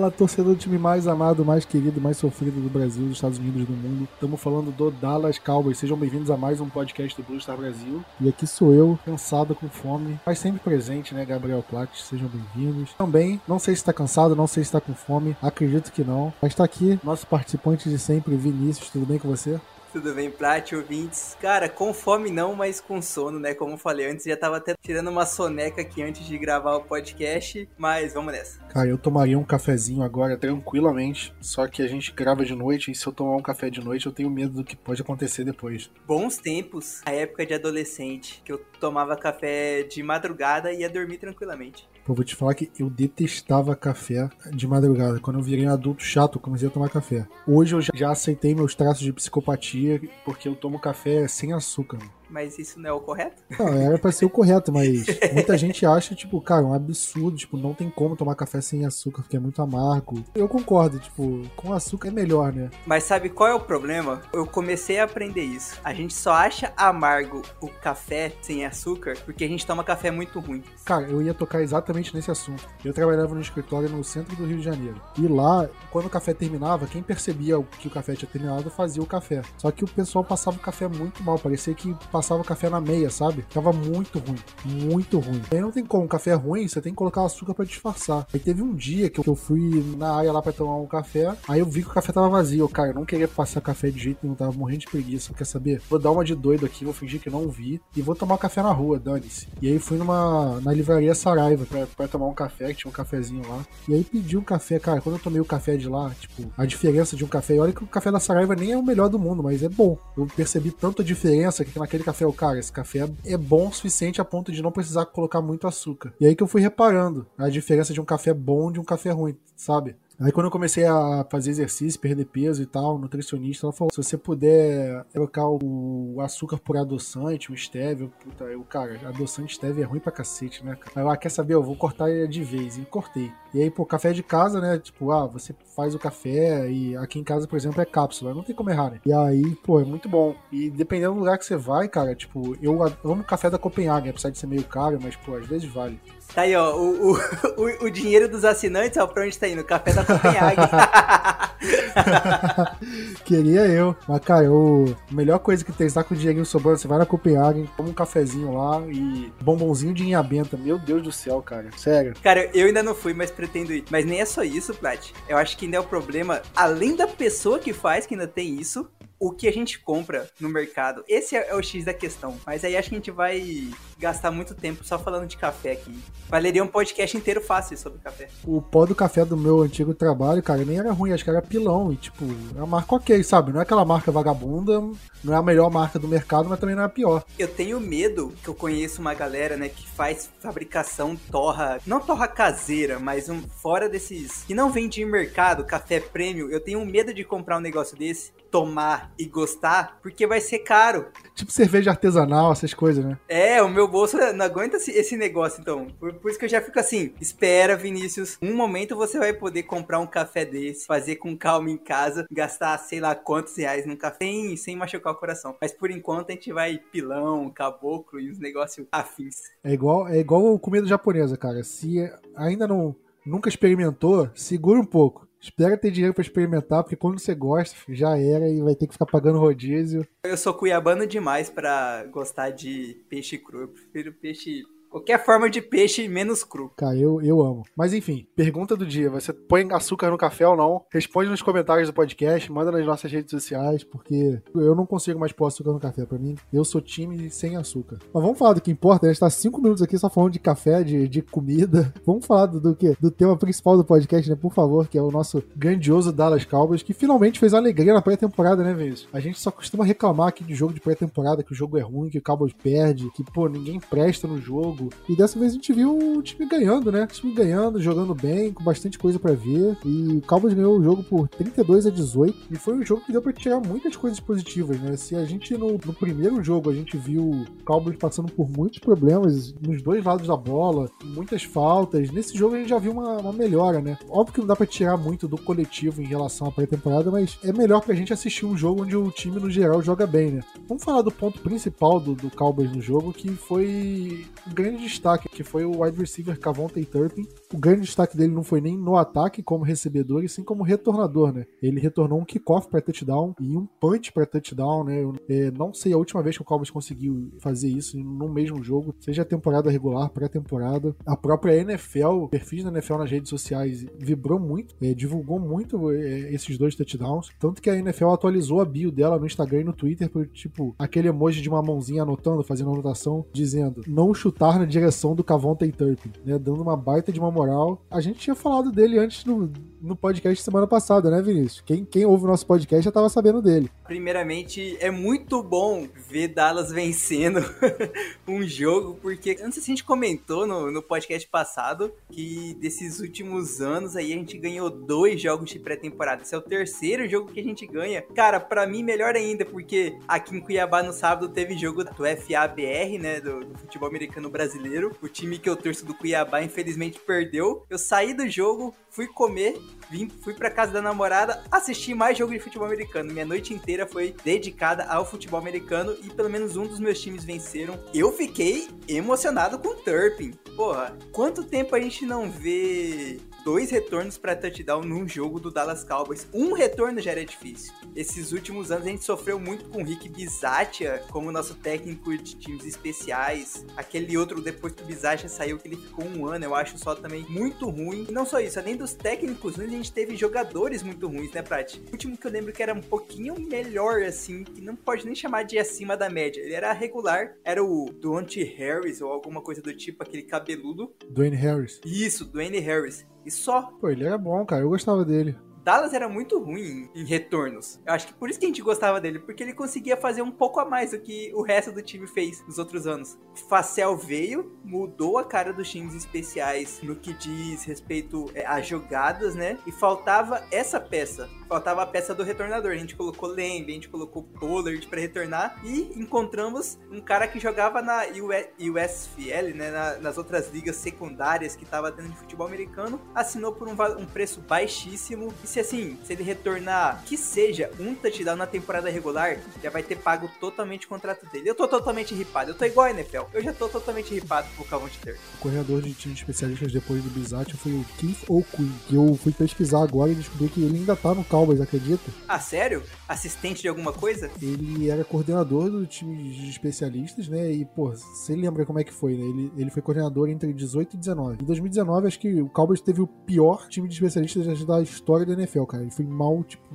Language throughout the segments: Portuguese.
Fala, torcedor do time mais amado, mais querido, mais sofrido do Brasil, dos Estados Unidos, do mundo. Estamos falando do Dallas Cowboys. Sejam bem-vindos a mais um podcast do Blue Star Brasil. E aqui sou eu, cansado, com fome, mas sempre presente, né, Gabriel Platt? Sejam bem-vindos. Também, não sei se está cansado, não sei se está com fome, acredito que não. Mas está aqui, nosso participante de sempre, Vinícius. Tudo bem com você? Tudo bem, Plat, ouvintes? Cara, com fome não, mas com sono, né? Como eu falei antes, já tava até tirando uma soneca aqui antes de gravar o podcast, mas vamos nessa. Cara, eu tomaria um cafezinho agora tranquilamente, só que a gente grava de noite e se eu tomar um café de noite eu tenho medo do que pode acontecer depois. Bons tempos, a época de adolescente, que eu tomava café de madrugada e ia dormir tranquilamente. Pô, vou te falar que eu detestava café de madrugada. Quando eu virei um adulto chato, eu comecei a tomar café. Hoje eu já aceitei meus traços de psicopatia porque eu tomo café sem açúcar. Mas isso não é o correto? Não, era pra ser o correto, mas muita gente acha, tipo, cara, um absurdo, tipo, não tem como tomar café sem açúcar, porque é muito amargo. Eu concordo, tipo, com açúcar é melhor, né? Mas sabe qual é o problema? Eu comecei a aprender isso. A gente só acha amargo o café sem açúcar porque a gente toma café muito ruim. Cara, eu ia tocar exatamente nesse assunto. Eu trabalhava no escritório no centro do Rio de Janeiro. E lá, quando o café terminava, quem percebia que o café tinha terminado fazia o café. Só que o pessoal passava o café muito mal, parecia que passava o café na meia, sabe? Tava muito ruim, muito ruim. Aí não tem como, café ruim, você tem que colocar açúcar para disfarçar. Aí teve um dia que eu fui na área lá para tomar um café, aí eu vi que o café tava vazio. Cara, eu não queria passar café de jeito nenhum, tava morrendo de preguiça. Quer saber? Vou dar uma de doido aqui, vou fingir que não vi e vou tomar café na rua, dane-se. E aí fui numa na livraria Saraiva pra, pra tomar um café, que tinha um cafezinho lá. E aí pedi um café, cara, quando eu tomei o café de lá, tipo, a diferença de um café, e olha que o café da Saraiva nem é o melhor do mundo, mas é bom. Eu percebi tanta diferença que naquele café, cara, esse café é bom o suficiente a ponto de não precisar colocar muito açúcar. E aí que eu fui reparando a diferença de um café bom de um café ruim, sabe? Aí quando eu comecei a fazer exercício, perder peso e tal, nutricionista, ela falou, se você puder trocar o açúcar por adoçante, o stevia, puta, eu, cara, adoçante stevia é ruim pra cacete, né, cara? Aí eu, ah, quer saber, eu vou cortar de vez, e cortei. E aí, pô, café de casa, né, tipo, ah, você faz o café e aqui em casa, por exemplo, é cápsula, não tem como errar, né? E aí, pô, é muito bom. E dependendo do lugar que você vai, cara, tipo, eu amo café da Copenhague, apesar de ser meio caro, mas, pô, às vezes vale. Tá aí, ó, o, o, o, dinheiro dos assinantes, ó, pra onde tá indo? Café da Copenhague. Queria eu. Mas, cara, eu, a melhor coisa que tem, você tá com o dinheirinho sobrando, você vai na Copenhague, toma um cafezinho lá e bombonzinho de inhabenta. Meu Deus do céu, cara. Sério. Cara, eu ainda não fui, mas pretendo ir. Mas nem é só isso, Plat. Eu acho que ainda é o problema, além da pessoa que faz, que ainda tem isso, o que a gente compra no mercado. Esse é o X da questão. Mas aí acho que a gente vai gastar muito tempo só falando de café aqui. Valeria um podcast inteiro fácil sobre café. O pó do café do meu antigo trabalho, cara, nem era ruim, acho que era pilão. E, tipo, é uma marca ok, sabe? Não é aquela marca vagabunda, não é a melhor marca do mercado, mas também não é a pior. Eu tenho medo que eu conheço uma galera, né, que faz fabricação torra, não torra caseira, mas um fora desses que não vende em mercado, café prêmio. Eu tenho medo de comprar um negócio desse tomar e gostar, porque vai ser caro. Tipo cerveja artesanal, essas coisas, né? É, o meu bolso não aguenta esse negócio, então. Por, por, isso que eu já fico assim, espera, Vinícius. Um momento você vai poder comprar um café desse, fazer com calma em casa, gastar sei lá quantos reais num café sem, sem machucar o coração. Mas por enquanto a gente vai pilão, caboclo e uns negócios afins. É igual, é igual comida japonesa, cara. Se ainda não nunca experimentou, segura um pouco. Espera ter dinheiro para experimentar, porque quando você gosta, já era e vai ter que ficar pagando rodízio. Eu sou cuiabano demais para gostar de peixe cru. Eu prefiro peixe Qualquer forma de peixe menos cru. Cara, eu, eu amo. Mas enfim, pergunta do dia: você põe açúcar no café ou não? Responde nos comentários do podcast, manda nas nossas redes sociais, porque eu não consigo mais pôr açúcar no café. Pra mim, eu sou time sem açúcar. Mas vamos falar do que importa. A gente tá cinco minutos aqui só falando de café, de, de comida. Vamos falar do, do que? Do tema principal do podcast, né? Por favor, que é o nosso grandioso Dallas Cowboys, que finalmente fez alegria na pré-temporada, né, Vinícius? A gente só costuma reclamar aqui de jogo de pré-temporada, que o jogo é ruim, que o Cowboys perde, que, pô, ninguém presta no jogo jogo. E dessa vez a gente viu o time ganhando, né? O time ganhando, jogando bem, com bastante coisa para ver. E o Cowboys ganhou o jogo por 32 a 18. E foi um jogo que deu pra tirar muitas coisas positivas, né? Se a gente no, no primeiro jogo a gente viu o Cowboys passando por muitos problemas nos dois lados da bola, muitas faltas, nesse jogo a gente já viu uma, uma melhora, né? Óbvio que não dá pra tirar muito do coletivo em relação à pré-temporada, mas é melhor pra gente assistir um jogo onde o time no geral joga bem, né? Vamos falar do ponto principal do, do Cowboys no jogo, que foi um grande destaque, que foi o wide receiver Cavonte Turpin. O grande destaque dele não foi nem no ataque como recebedor, e sim como retornador, né? Ele retornou um kickoff para touchdown e um punch para touchdown, né? Eu, é, não sei a última vez que o Cowboys conseguiu fazer isso no mesmo jogo, seja temporada regular, pré-temporada. A própria NFL, perfis da NFL nas redes sociais, vibrou muito, é, divulgou muito é, esses dois touchdowns. Tanto que a NFL atualizou a bio dela no Instagram e no Twitter, por, tipo, aquele emoji de uma mãozinha anotando, fazendo anotação, dizendo não chutar na direção do Cavonte Turpin, né? Dando uma baita de uma moral. A gente tinha falado dele antes no, no podcast semana passada, né, Vinícius? Quem, quem ouve o nosso podcast já tava sabendo dele. Primeiramente, é muito bom ver Dallas vencendo um jogo, porque antes a gente comentou no, no podcast passado que desses últimos anos aí a gente ganhou dois jogos de pré-temporada. Esse é o terceiro jogo que a gente ganha. Cara, para mim melhor ainda, porque aqui em Cuiabá no sábado teve jogo do FABR, né, do, do futebol americano brasileiro. O time que eu torço do Cuiabá infelizmente perdeu. Eu saí do jogo, fui comer, vim, fui para casa da namorada, assisti mais jogo de futebol americano. Minha noite inteira foi dedicada ao futebol americano e pelo menos um dos meus times venceram. Eu fiquei emocionado com o Turpin. Porra, quanto tempo a gente não vê dois retornos para touchdown num jogo do Dallas Cowboys. Um retorno já era difícil. Esses últimos anos a gente sofreu muito com o Rick Bizatia como nosso técnico de times especiais. Aquele outro depois que o Bizatia saiu que ele ficou um ano, eu acho só também muito ruim. E não só isso, além dos técnicos ruins, a gente teve jogadores muito ruins, né, Prat? O último que eu lembro que era um pouquinho melhor, assim, que não pode nem chamar de acima da média. Ele era regular, era o Dwayne Harris ou alguma coisa do tipo, aquele cabeludo. Dwayne Harris. Isso, Dwayne Harris. E só. Pô, ele era bom, cara. Eu gostava dele. Dallas era muito ruim em retornos. Eu acho que por isso que a gente gostava dele, porque ele conseguia fazer um pouco a mais do que o resto do time fez nos outros anos. Facel veio, mudou a cara dos times especiais no que diz respeito é, a jogadas, né? E faltava essa peça. Faltava a peça do retornador. A gente colocou Lembe, a gente colocou Pollard para retornar e encontramos um cara que jogava na USFL, né? Na, nas outras ligas secundárias que tava tendo de futebol americano, assinou por um, um preço baixíssimo e se assim, se ele retornar que seja um touchdown na temporada regular, já vai ter pago totalmente o contrato dele. Eu tô totalmente ripado, eu tô igual a NFL, eu já tô totalmente ripado com o Calvin Ter. O corredor de time de especialistas depois do Bizat foi o Keith O'Quinn, que eu fui pesquisar agora e descobri que ele ainda tá no Cowboys, acredita? Ah, sério? Assistente de alguma coisa? Ele era coordenador do time de especialistas, né? E, pô, você lembra como é que foi, né? Ele, ele foi coordenador entre 18 e 19. Em 2019, acho que o Cowboys teve o pior time de especialistas da história da NFL, cara. Ele foi mal, tipo,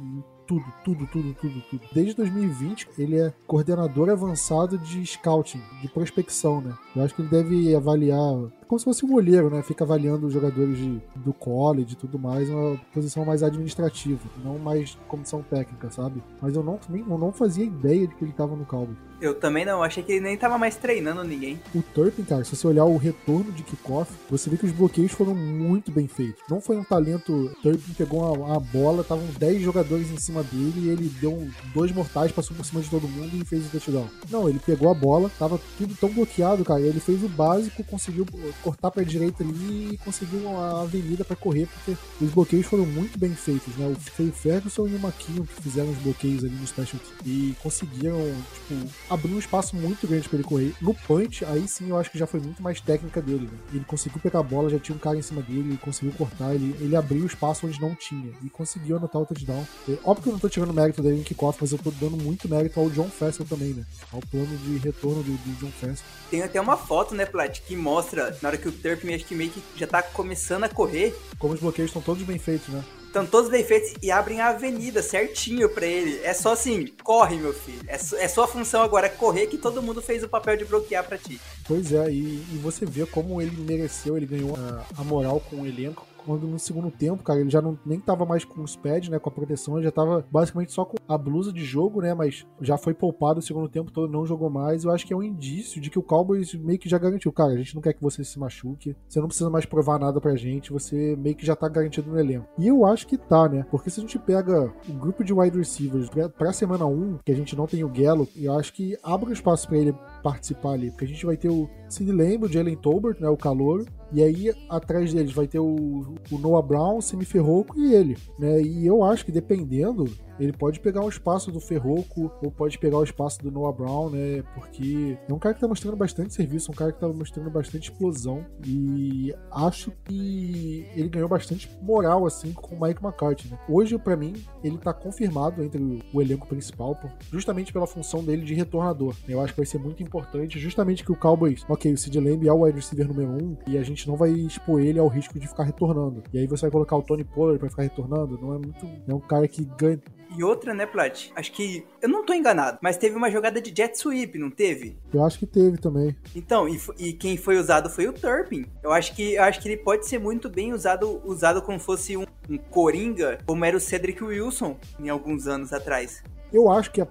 tudo, tudo, tudo, tudo, tudo. Desde 2020, ele é coordenador avançado de scouting, de prospecção, né? Eu acho que ele deve avaliar como se fosse um olheiro, né? Fica avaliando os jogadores de, do college e tudo mais, uma posição mais administrativa, não mais comissão técnica, sabe? Mas eu não, eu não fazia ideia de que ele tava no Cowboys. Eu também não, achei que ele nem tava mais treinando ninguém. O Turpin, cara, se você olhar o retorno de kickoff, você vê que os bloqueios foram muito bem feitos. Não foi um talento. Turpin pegou uma, bola, estavam 10 jogadores em cima dele e ele deu dois mortais, passou por cima de todo mundo e fez o touchdown. Não, ele pegou a bola, tava tudo tão bloqueado, cara. Ele fez o básico, conseguiu cortar pra direita ali e conseguiu uma avenida para correr, porque os bloqueios foram muito bem feitos, né? Foi o Ferguson e o Maquinho que fizeram os bloqueios ali no special e conseguiram, tipo, abriu um espaço muito grande para ele correr. No punch, aí sim eu acho que já foi muito mais técnica dele. Né? Ele conseguiu pegar a bola, já tinha um cara em cima dele, ele conseguiu cortar, ele, ele abriu o espaço onde não tinha e conseguiu anotar o touchdown. É, óbvio que eu não tô tirando mérito dele em kickoff, mas eu tô dando muito mérito ao John Fessel também, né? Ao plano de retorno do John Fessel. Tem até uma foto, né, Plat, que mostra na hora que o Turp acho que meio que já tá começando a correr. Como os bloqueios estão todos bem feitos, né? Estão todos bem feitos e abrem a avenida certinho para ele. É só assim, corre, meu filho. É, é sua função agora correr que todo mundo fez o papel de bloquear para ti. Pois é, e, e, você vê como ele mereceu, ele ganhou a, a moral com o elenco quando no segundo tempo, cara, ele já não, nem tava mais com os pads, né, com a proteção, ele já tava basicamente só com a blusa de jogo, né, mas já foi poupado o segundo tempo todo, não jogou mais. Eu acho que é um indício de que o Cowboys meio que já garantiu, cara, a gente não quer que você se machuque, você não precisa mais provar nada pra gente, você meio que já tá garantido no elenco. E eu acho que tá, né, porque se a gente pega o grupo de wide receivers pra, pra semana 1, que a gente não tem o Gallup, eu acho que abre um espaço para ele participar ali, porque a gente vai ter o Sid Lamb, o Jalen Tolbert, né, o calor, e aí atrás deles vai ter o, o Noah Brown, Semi Ferroco e ele, né, e eu acho que dependendo, ele pode pegar o espaço do Ferroco ou pode pegar o espaço do Noah Brown, né, porque é um cara que tá mostrando bastante serviço, um cara que tá mostrando bastante explosão e acho que ele ganhou bastante moral, assim, com o Mike McCarthy, né. Hoje, para mim, ele tá confirmado entre o, elenco principal, justamente pela função dele de retornador. Eu acho que vai ser muito importante justamente que o Cowboys, ok, o Sid Lamb é o wide receiver número 1 um, e a gente não vai expor ele ao risco de ficar retornando. E aí você vai colocar o Tony Pollard para ficar retornando, não é muito. É um cara que ganha. E outra, né, Plat? Acho que. Eu não tô enganado, mas teve uma jogada de jet sweep, não teve? Eu acho que teve também. Então, e, e quem foi usado foi o Turpin. Eu acho que eu acho que ele pode ser muito bem usado, usado como fosse um, um Coringa, como era o Cedric Wilson em alguns anos atrás. Eu acho que a,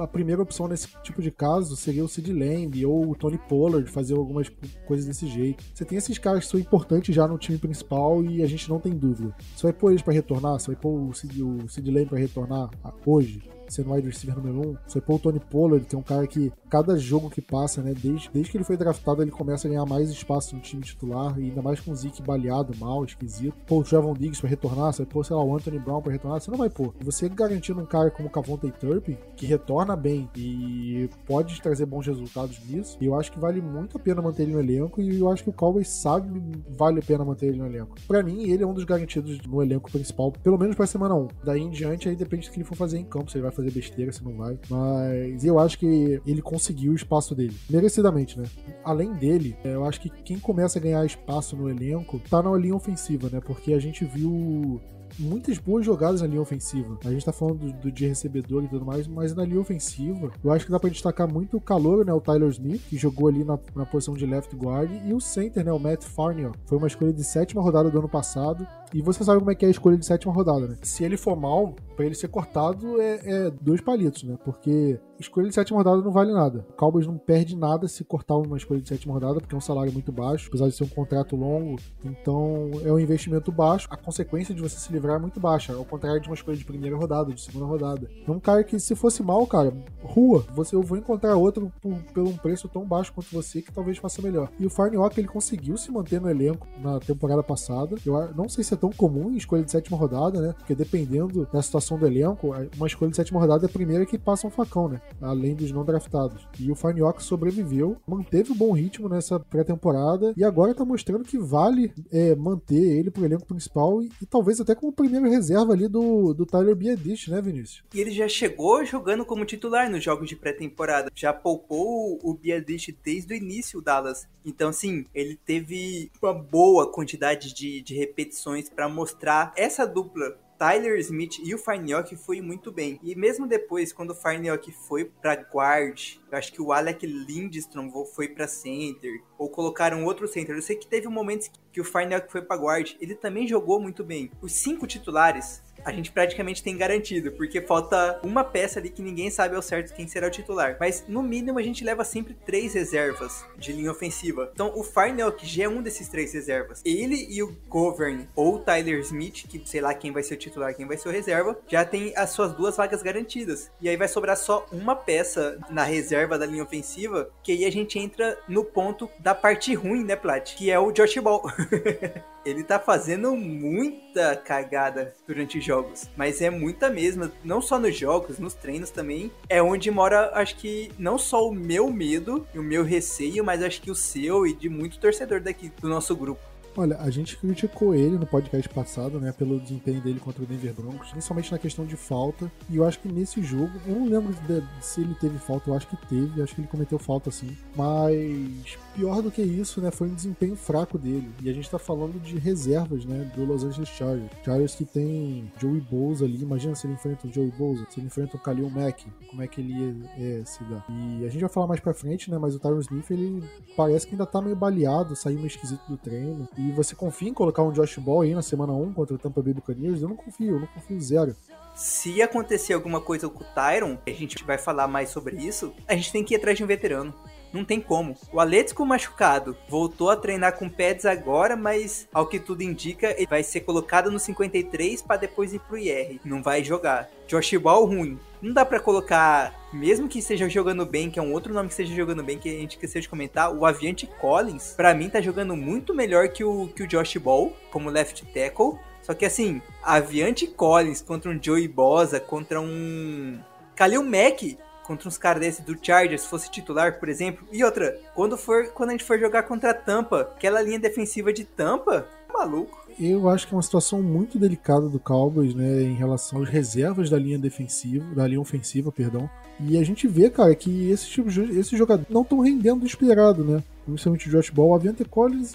a, primeira opção nesse tipo de caso seria o Sid Lamb ou o Tony Pollard fazer algumas coisas desse jeito. Você tem esses caras que são importantes já no time principal e a gente não tem dúvida. Você vai pôr eles para retornar? Você vai pôr o Sid, Lamb para retornar hoje? Sendo wide receiver número um. Você pôr o Tony Pollard, que é um cara que cada jogo que passa, né, desde, desde que ele foi draftado, ele começa a ganhar mais espaço no time titular, e ainda mais com o Zeke baleado, mal, esquisito. Pô, o Javon Diggs pra retornar, você vai pôr, sei lá, o Anthony Brown pra retornar, você não vai pôr. Você garantindo um cara como o Cavonte Turpin, que retorna bem e pode trazer bons resultados nisso, eu acho que vale muito a pena manter ele no elenco, e eu acho que o Cowboys sabe vale a pena manter ele no elenco. Pra mim, ele é um dos garantidos no elenco principal, pelo menos pra semana 1. Daí em diante, aí depende do que ele for fazer em campo, se ele vai fazer besteira, se não vai. Mas eu acho que ele conseguiu o espaço dele. Merecidamente, né? Além dele, é, eu acho que quem começa a ganhar espaço no elenco tá na linha ofensiva, né? Porque a gente viu muitas boas jogadas na linha ofensiva. A gente tá falando do, do, de recebedor e tudo mais, mas na linha ofensiva, eu acho que dá pra destacar muito o calor, né? O Tyler Smith, que jogou ali na, na posição de left guard, e o center, né? O Matt Farniok. Foi uma escolha de sétima rodada do ano passado. E você sabe como é que é a escolha de sétima rodada, né? Se ele for mal, para ele ser cortado é, é, dois palitos, né? Porque escolha de sétima rodada não vale nada. O Cowboys não perde nada se cortar uma escolha de sétima rodada, porque é um salário muito baixo, apesar de ser um contrato longo. Então é um investimento baixo. A consequência de você se livrar é muito baixa, ao contrário de uma escolha de primeira rodada, de segunda rodada. É um cara que, se fosse mal, cara, rua, você eu vou encontrar outro por, pelo um preço tão baixo quanto você que talvez faça melhor. E o Farniok, ele conseguiu se manter no elenco na temporada passada. Eu não sei se é tão comum em escolha de sétima rodada, né? Porque dependendo da situação do elenco, uma escolha de sétima rodada é a primeira que passa um facão, né? Além dos não draftados. E o Farniok sobreviveu, manteve um bom ritmo nessa pré-temporada e agora tá mostrando que vale é, manter ele pro elenco principal e, e, talvez até como primeiro reserva ali do, do Tyler Biadish, né, Vinícius? E ele já chegou jogando como titular nos jogos de pré-temporada. Já poupou o Biadish desde o início, Dallas. Então, assim, ele teve uma boa quantidade de, de repetições para mostrar essa dupla Tyler Smith e o Farniok foi muito bem. E mesmo depois, quando o Farniok foi para guard, eu acho que o Alec Lindstrom foi para center, ou colocaram outro center. Eu sei que teve momentos que o Farniok foi para guard, ele também jogou muito bem. Os cinco titulares a gente praticamente tem garantido, porque falta uma peça ali que ninguém sabe ao certo quem será o titular. Mas no mínimo a gente leva sempre três reservas de linha ofensiva. Então o Farnell, que já é um desses três reservas, ele e o Govern ou o Tyler Smith, que sei lá quem vai ser o titular, quem vai ser o reserva, já tem as suas duas vagas garantidas. E aí vai sobrar só uma peça na reserva da linha ofensiva, que aí a gente entra no ponto da parte ruim, né, Plat? Que é o Josh Ball. ele tá fazendo muita cagada durante os jogos. Mas é muita mesmo, não só nos jogos, nos treinos também. É onde mora, acho que, não só o meu medo e o meu receio, mas acho que o seu e de muito torcedor daqui do nosso grupo. Olha, a gente criticou ele no podcast passado, né, pelo desempenho dele contra o Denver Broncos, principalmente na questão de falta. E eu acho que nesse jogo, eu não lembro de, se ele teve falta, eu acho que teve, acho que ele cometeu falta sim. Mas pior do que isso, né, foi um desempenho fraco dele. E a gente tá falando de reservas, né, do Los Angeles Chargers. Chargers que tem Joey Bosa ali, imagina se ele enfrenta o Joey Bosa, se ele enfrenta o Khalil Mack, como é que ele ia é, se dá. E a gente vai falar mais pra frente, né, mas o Tyron Smith, ele parece que ainda tá meio baleado, saiu meio esquisito do treino. E E você confia em colocar um Josh Ball aí na semana 1 contra o Tampa Bay Buccaneers? Eu não confio, eu não confio zero. Se acontecer alguma coisa com o Tyron, a gente vai falar mais sobre isso, a gente tem que ir atrás de um veterano. Não tem como. O Atlético machucado voltou a treinar com pads agora, mas ao que tudo indica, ele vai ser colocado no 53 para depois ir pro IR. Não vai jogar. Josh Ball ruim. Não dá para colocar, mesmo que esteja jogando bem, que é um outro nome que esteja jogando bem, que a gente esqueceu de comentar, o Aviante Collins, para mim tá jogando muito melhor que o, que o Josh Ball, como left tackle. Só que assim, Aviante Collins contra um Joey Bosa, contra um Khalil Mack, contra uns caras desses do Chargers, se fosse titular, por exemplo. E outra, quando for quando a gente for jogar contra a Tampa, aquela linha defensiva de Tampa, maluco. Eu acho que é uma situação muito delicada do Cowboys, né, em relação às reservas da linha defensiva, da linha ofensiva, perdão. E a gente vê, cara, que esse tipo esses jogadores não estão rendendo o esperado, né? Principalmente o Josh Ball, o Avante Collins,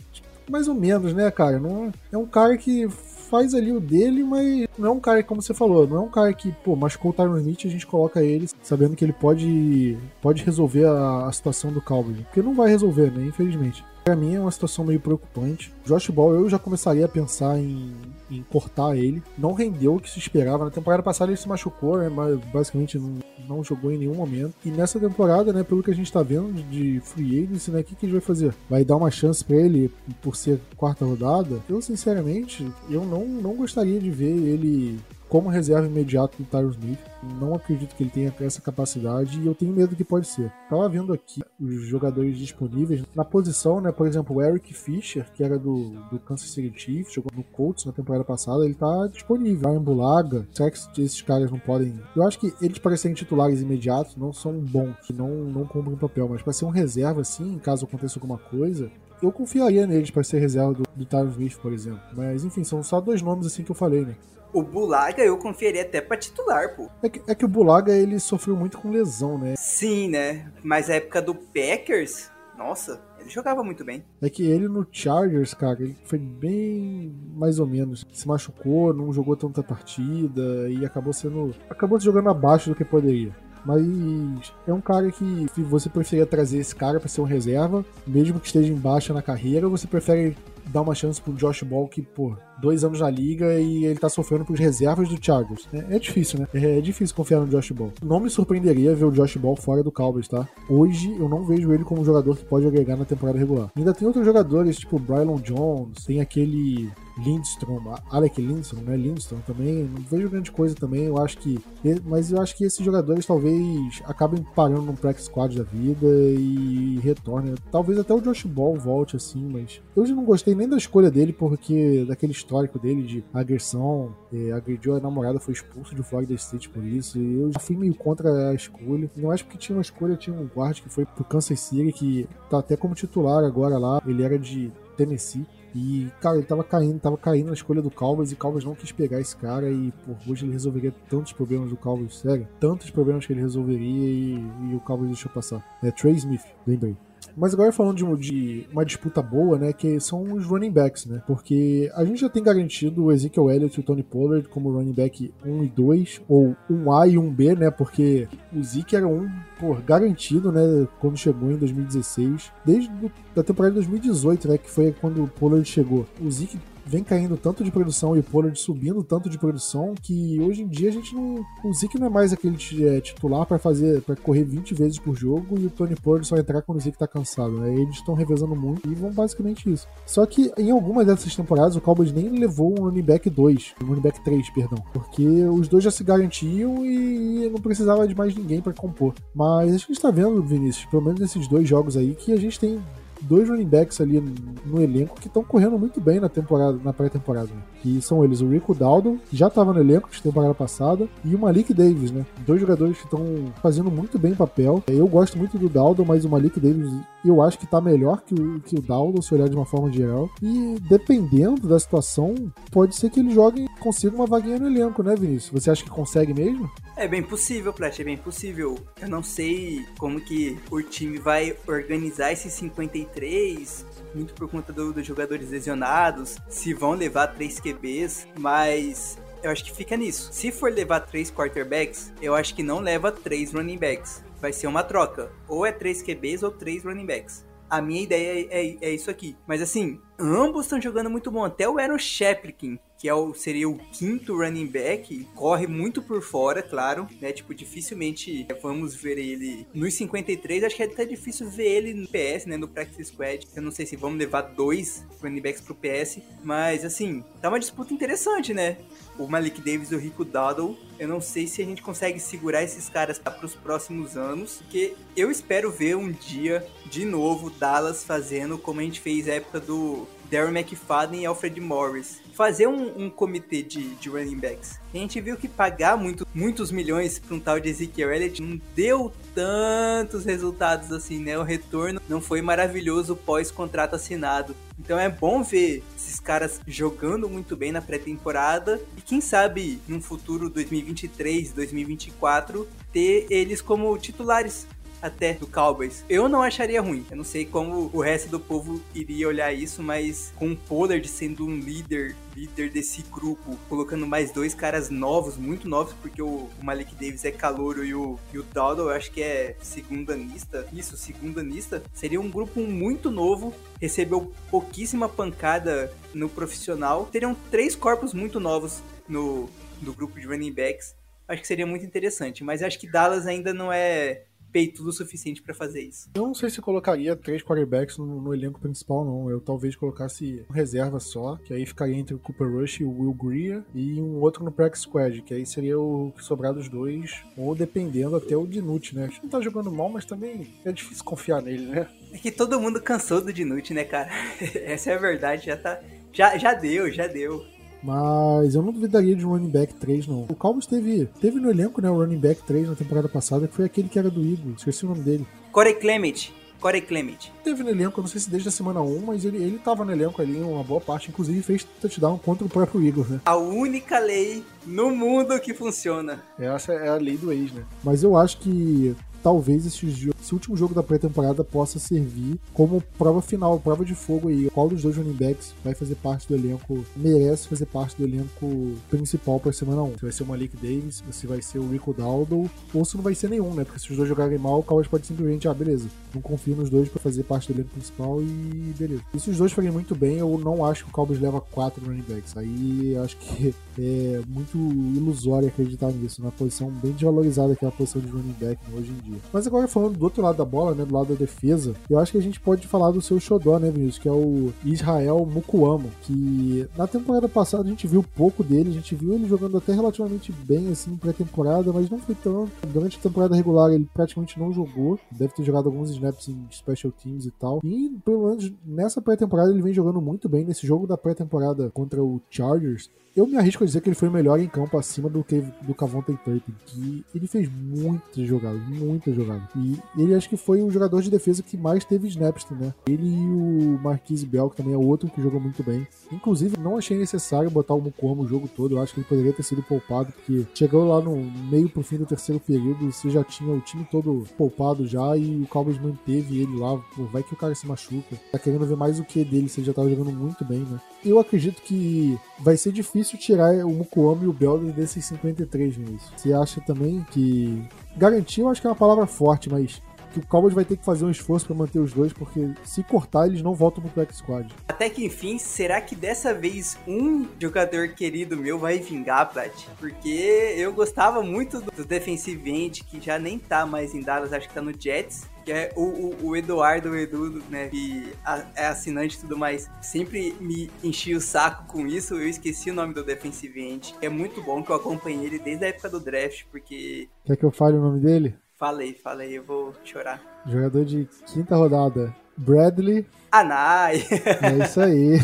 mais ou menos, né, cara? Não é, é um cara que faz ali o dele, mas não é um cara, como você falou, não é um cara que, pô, machucou o Tyron Smith a gente coloca ele sabendo que ele pode, pode resolver a, a situação do Cowboys. Porque não vai resolver, né? Infelizmente. Pra mim é uma situação meio preocupante. Josh Ball, eu já começaria a pensar em, em cortar ele. Não rendeu o que se esperava. Na temporada passada ele se machucou, né? Mas basicamente não, não jogou em nenhum momento. E nessa temporada, né, pelo que a gente tá vendo de free agency, né, o que, que a gente vai fazer? Vai dar uma chance para ele por ser quarta rodada? Eu, sinceramente, eu não, não gostaria de ver ele como reserva imediato do Tyron Smith. Não acredito que ele tenha essa capacidade e eu tenho medo que pode ser. Tava vendo aqui os jogadores disponíveis na posição, né? Por exemplo, o Eric Fischer, que era do, do Kansas City Chiefs, jogou no Colts na temporada passada, ele tá disponível. Ryan Bulaga, será que esses caras não podem... Eu acho que eles para serem titulares imediatos não são bons, não, não cumprem papel, mas para ser um reserva assim, caso aconteça alguma coisa, eu confiaria neles para ser reserva do, do Tyron Smith, por exemplo. Mas enfim, são só dois nomes assim que eu falei, né? O Bulaga eu confiaria até pra titular, pô. É que, é que o Bulaga ele sofreu muito com lesão, né? Sim, né? Mas a época do Packers, nossa, ele jogava muito bem. É que ele no Chargers, cara, ele foi bem mais ou menos. Se machucou, não jogou tanta partida e acabou sendo. acabou jogando abaixo do que poderia. Mas é um cara que se você preferia trazer esse cara para ser um reserva, mesmo que esteja em baixa na carreira, ou você prefere dar uma chance pro Josh Ball que, pô, dois anos na liga e ele tá sofrendo pros reservas do Chargers. É, é difícil, né? É, é, difícil confiar no Josh Ball. Não me surpreenderia ver o Josh Ball fora do Cowboys, tá? Hoje eu não vejo ele como um jogador que pode agregar na temporada regular. Ainda tem outros jogadores, tipo o Brylon Jones, tem aquele Lindstrom, Alec Lindstrom, né? Lindstrom também, não vejo grande coisa também, eu acho que. Mas eu acho que esses jogadores talvez acabem parando no practice squad da vida e retornem. Talvez até o Josh Ball volte assim, mas eu já não gostei nem da escolha dele, porque daquele histórico dele de agressão, é, agrediu a namorada, foi expulso de Florida State por isso, e eu já fui meio contra a escolha. Não acho porque tinha uma escolha, tinha um guarda que foi pro Kansas City, que tá até como titular agora lá, ele era de Tennessee. E, cara, ele tava caindo, tava caindo na escolha do Cowboys e o Cowboys não quis pegar esse cara e, por hoje ele resolveria tantos problemas do Cowboys, sério, tantos problemas que ele resolveria e, e o Cowboys deixou passar. É Trey Smith, lembrei. Mas agora falando de, de, uma disputa boa, né, que são os running backs, né? Porque a gente já tem garantido o Ezekiel Elliott e o Tony Pollard como running back 1 e 2, ou 1A e 1B, né? Porque o Zeke era um, por garantido, né, quando chegou em 2016, desde a temporada de 2018, né, que foi quando o Pollard chegou. O Zeke vem caindo tanto de produção e o Pollard subindo tanto de produção que hoje em dia a gente não. O Zeke não é mais aquele é, titular para fazer para correr 20 vezes por jogo e o Tony Pollard só entrar quando o Zeke tá cansado. Né? Eles estão revezando muito e vão basicamente isso. Só que em algumas dessas temporadas o Cowboys nem levou um running back 2, um running back 3, perdão, porque os dois já se garantiam e não precisava de mais ninguém para compor. Mas a gente tá vendo, Vinícius, pelo menos nesses dois jogos aí, que a gente tem dois running backs ali no elenco que estão correndo muito bem na temporada, na pré-temporada. Né? Que são eles o Rico Dowdle, que já estava no elenco de temporada passada, e o Malik Davis, né? Dois jogadores que estão fazendo muito bem o papel. Eu gosto muito do Dowdle, mas o Malik Davis eu acho que está melhor que o, que o Dowdle, se olhar de uma forma geral. E dependendo da situação, pode ser que ele jogue e consiga uma vaguinha no elenco, né, Vinícius? Você acha que consegue mesmo? É bem possível, Plat, é bem possível. Eu não sei como que o time vai organizar esses 53, muito por conta do, dos jogadores lesionados, se vão levar três QBs, mas eu acho que fica nisso. Se for levar três quarterbacks, eu acho que não leva três running backs. Vai ser uma troca. Ou é três QBs ou três running backs. A minha ideia é, é, é isso aqui. Mas assim, ambos estão jogando muito bom. Até o Aaron Sheplikin, que é o, seria o quinto running back, corre muito por fora, claro, né? Tipo, dificilmente vamos ver ele nos 53. Acho que é até difícil ver ele no PS, né? No Practice Squad. Eu não sei se vamos levar dois running backs pro PS, mas assim, tá uma disputa interessante, né? O Malik Davis e o Rico Dowdle. Eu não sei se a gente consegue segurar esses caras para os próximos anos, porque eu espero ver um dia de novo Dallas fazendo como a gente fez na época do Darren McFadden e Alfred Morris. Fazer um, um comitê de, de, running backs. A gente viu que pagar muito, muitos milhões para um tal de Ezekiel Elliott não deu tantos resultados assim, né? O retorno não foi maravilhoso pós-contrato assinado. Então é bom ver esses caras jogando muito bem na pré-temporada e quem sabe num futuro 2023, 2024 ter eles como titulares até do Cowboys. Eu não acharia ruim. Eu não sei como o resto do povo iria olhar isso, mas com o Pollard sendo um líder, líder desse grupo, colocando mais dois caras novos, muito novos, porque o, Malik Davis é calouro e o, e o Dowdle eu acho que é segundanista. Isso, segundanista. Seria um grupo muito novo, recebeu pouquíssima pancada no profissional. Teriam três corpos muito novos no, no grupo de running backs. Acho que seria muito interessante, mas acho que Dallas ainda não é peitudo o suficiente para fazer isso. Eu não sei se colocaria três quarterbacks no, no, elenco principal, não. Eu talvez colocasse reserva só, que aí ficaria entre o Cooper Rush e o Will Greer, e um outro no practice squad, que aí seria o que sobrar dos dois, ou dependendo até o Dinute, né? Não tá jogando mal, mas também é difícil confiar nele, né? É que todo mundo cansou do Dinute, né, cara? Essa é a verdade, já tá. Já, já deu, já deu. Mas eu não duvidaria de um running back 3, não. O Cowboys teve, teve no elenco, né, o running back 3 na temporada passada, que foi aquele que era do Eagles. Esqueci o nome dele. Corey Clement. Corey Clement. Teve no elenco, eu não sei se desde a semana 1, mas ele, ele tava no elenco ali uma boa parte, inclusive fez touchdown contra o próprio Eagles, né? A única lei no mundo que funciona. Essa é a lei do ex, né? Mas eu acho que talvez esse, esse último jogo da pré-temporada possa servir como prova final, prova de fogo aí. Qual dos dois running backs vai fazer parte do elenco, merece fazer parte do elenco principal para semana 1. Se vai ser o Malik Davis, se vai ser o Rico Daldo, ou se não vai ser nenhum, né? Porque se os dois jogarem mal, o Cowboys pode simplesmente, ah, beleza, não confio nos dois para fazer parte do elenco principal e beleza. E se os dois forem muito bem, eu não acho que o Cowboys leva quatro running backs. Aí acho que é muito ilusório acreditar nisso, na posição bem desvalorizada que é a posição de running back hoje em dia dia. Mas agora falando do outro lado da bola, né, do lado da defesa, eu acho que a gente pode falar do seu xodó, né, Vinícius, que é o Israel Mukuamo, que na temporada passada a gente viu pouco dele, a gente viu ele jogando até relativamente bem, assim, pré-temporada, mas não foi tanto. Durante a temporada regular ele praticamente não jogou, deve ter jogado alguns snaps em special teams e tal, e pelo menos nessa pré-temporada ele vem jogando muito bem, nesse jogo da pré-temporada contra o Chargers, eu me arrisco a dizer que ele foi melhor em campo acima do que do Cavonte Turpin, que ele fez muitas jogadas, muitas jogadas. E ele acho que foi o jogador de defesa que mais teve snaps, né? Ele e o Marquise Bell, que também é outro que jogou muito bem. Inclusive, não achei necessário botar o Mukuamo o jogo todo. Eu acho que ele poderia ter sido poupado, porque chegou lá no meio pro fim do terceiro período, você já tinha o time todo poupado já e o Cowboys manteve ele lá. Pô, vai que o cara se machuca. Tá querendo ver mais o que dele, se ele já tava jogando muito bem, né? Eu acredito que vai ser difícil tirar o Mukuamo e o Belder desses 53 nisso. Você acha também que. Garantir, eu acho que é uma palavra forte, mas que o Cowboys vai ter que fazer um esforço para manter os dois, porque se cortar, eles não voltam pro Black Squad. Até que enfim, será que dessa vez um jogador querido meu vai vingar, Plat? Porque eu gostava muito do defensive end, que já nem tá mais em Dallas, acho que tá no Jets que é o, o, o, Eduardo, o Edu, né, que é assinante e tudo mais, sempre me enchia o saco com isso. Eu esqueci o nome do defensive end. É muito bom que eu acompanhei ele desde a época do draft, porque. Quer que eu fale o nome dele? Falei, falei, eu vou chorar. Jogador de quinta rodada, Bradley. Anai! é isso aí.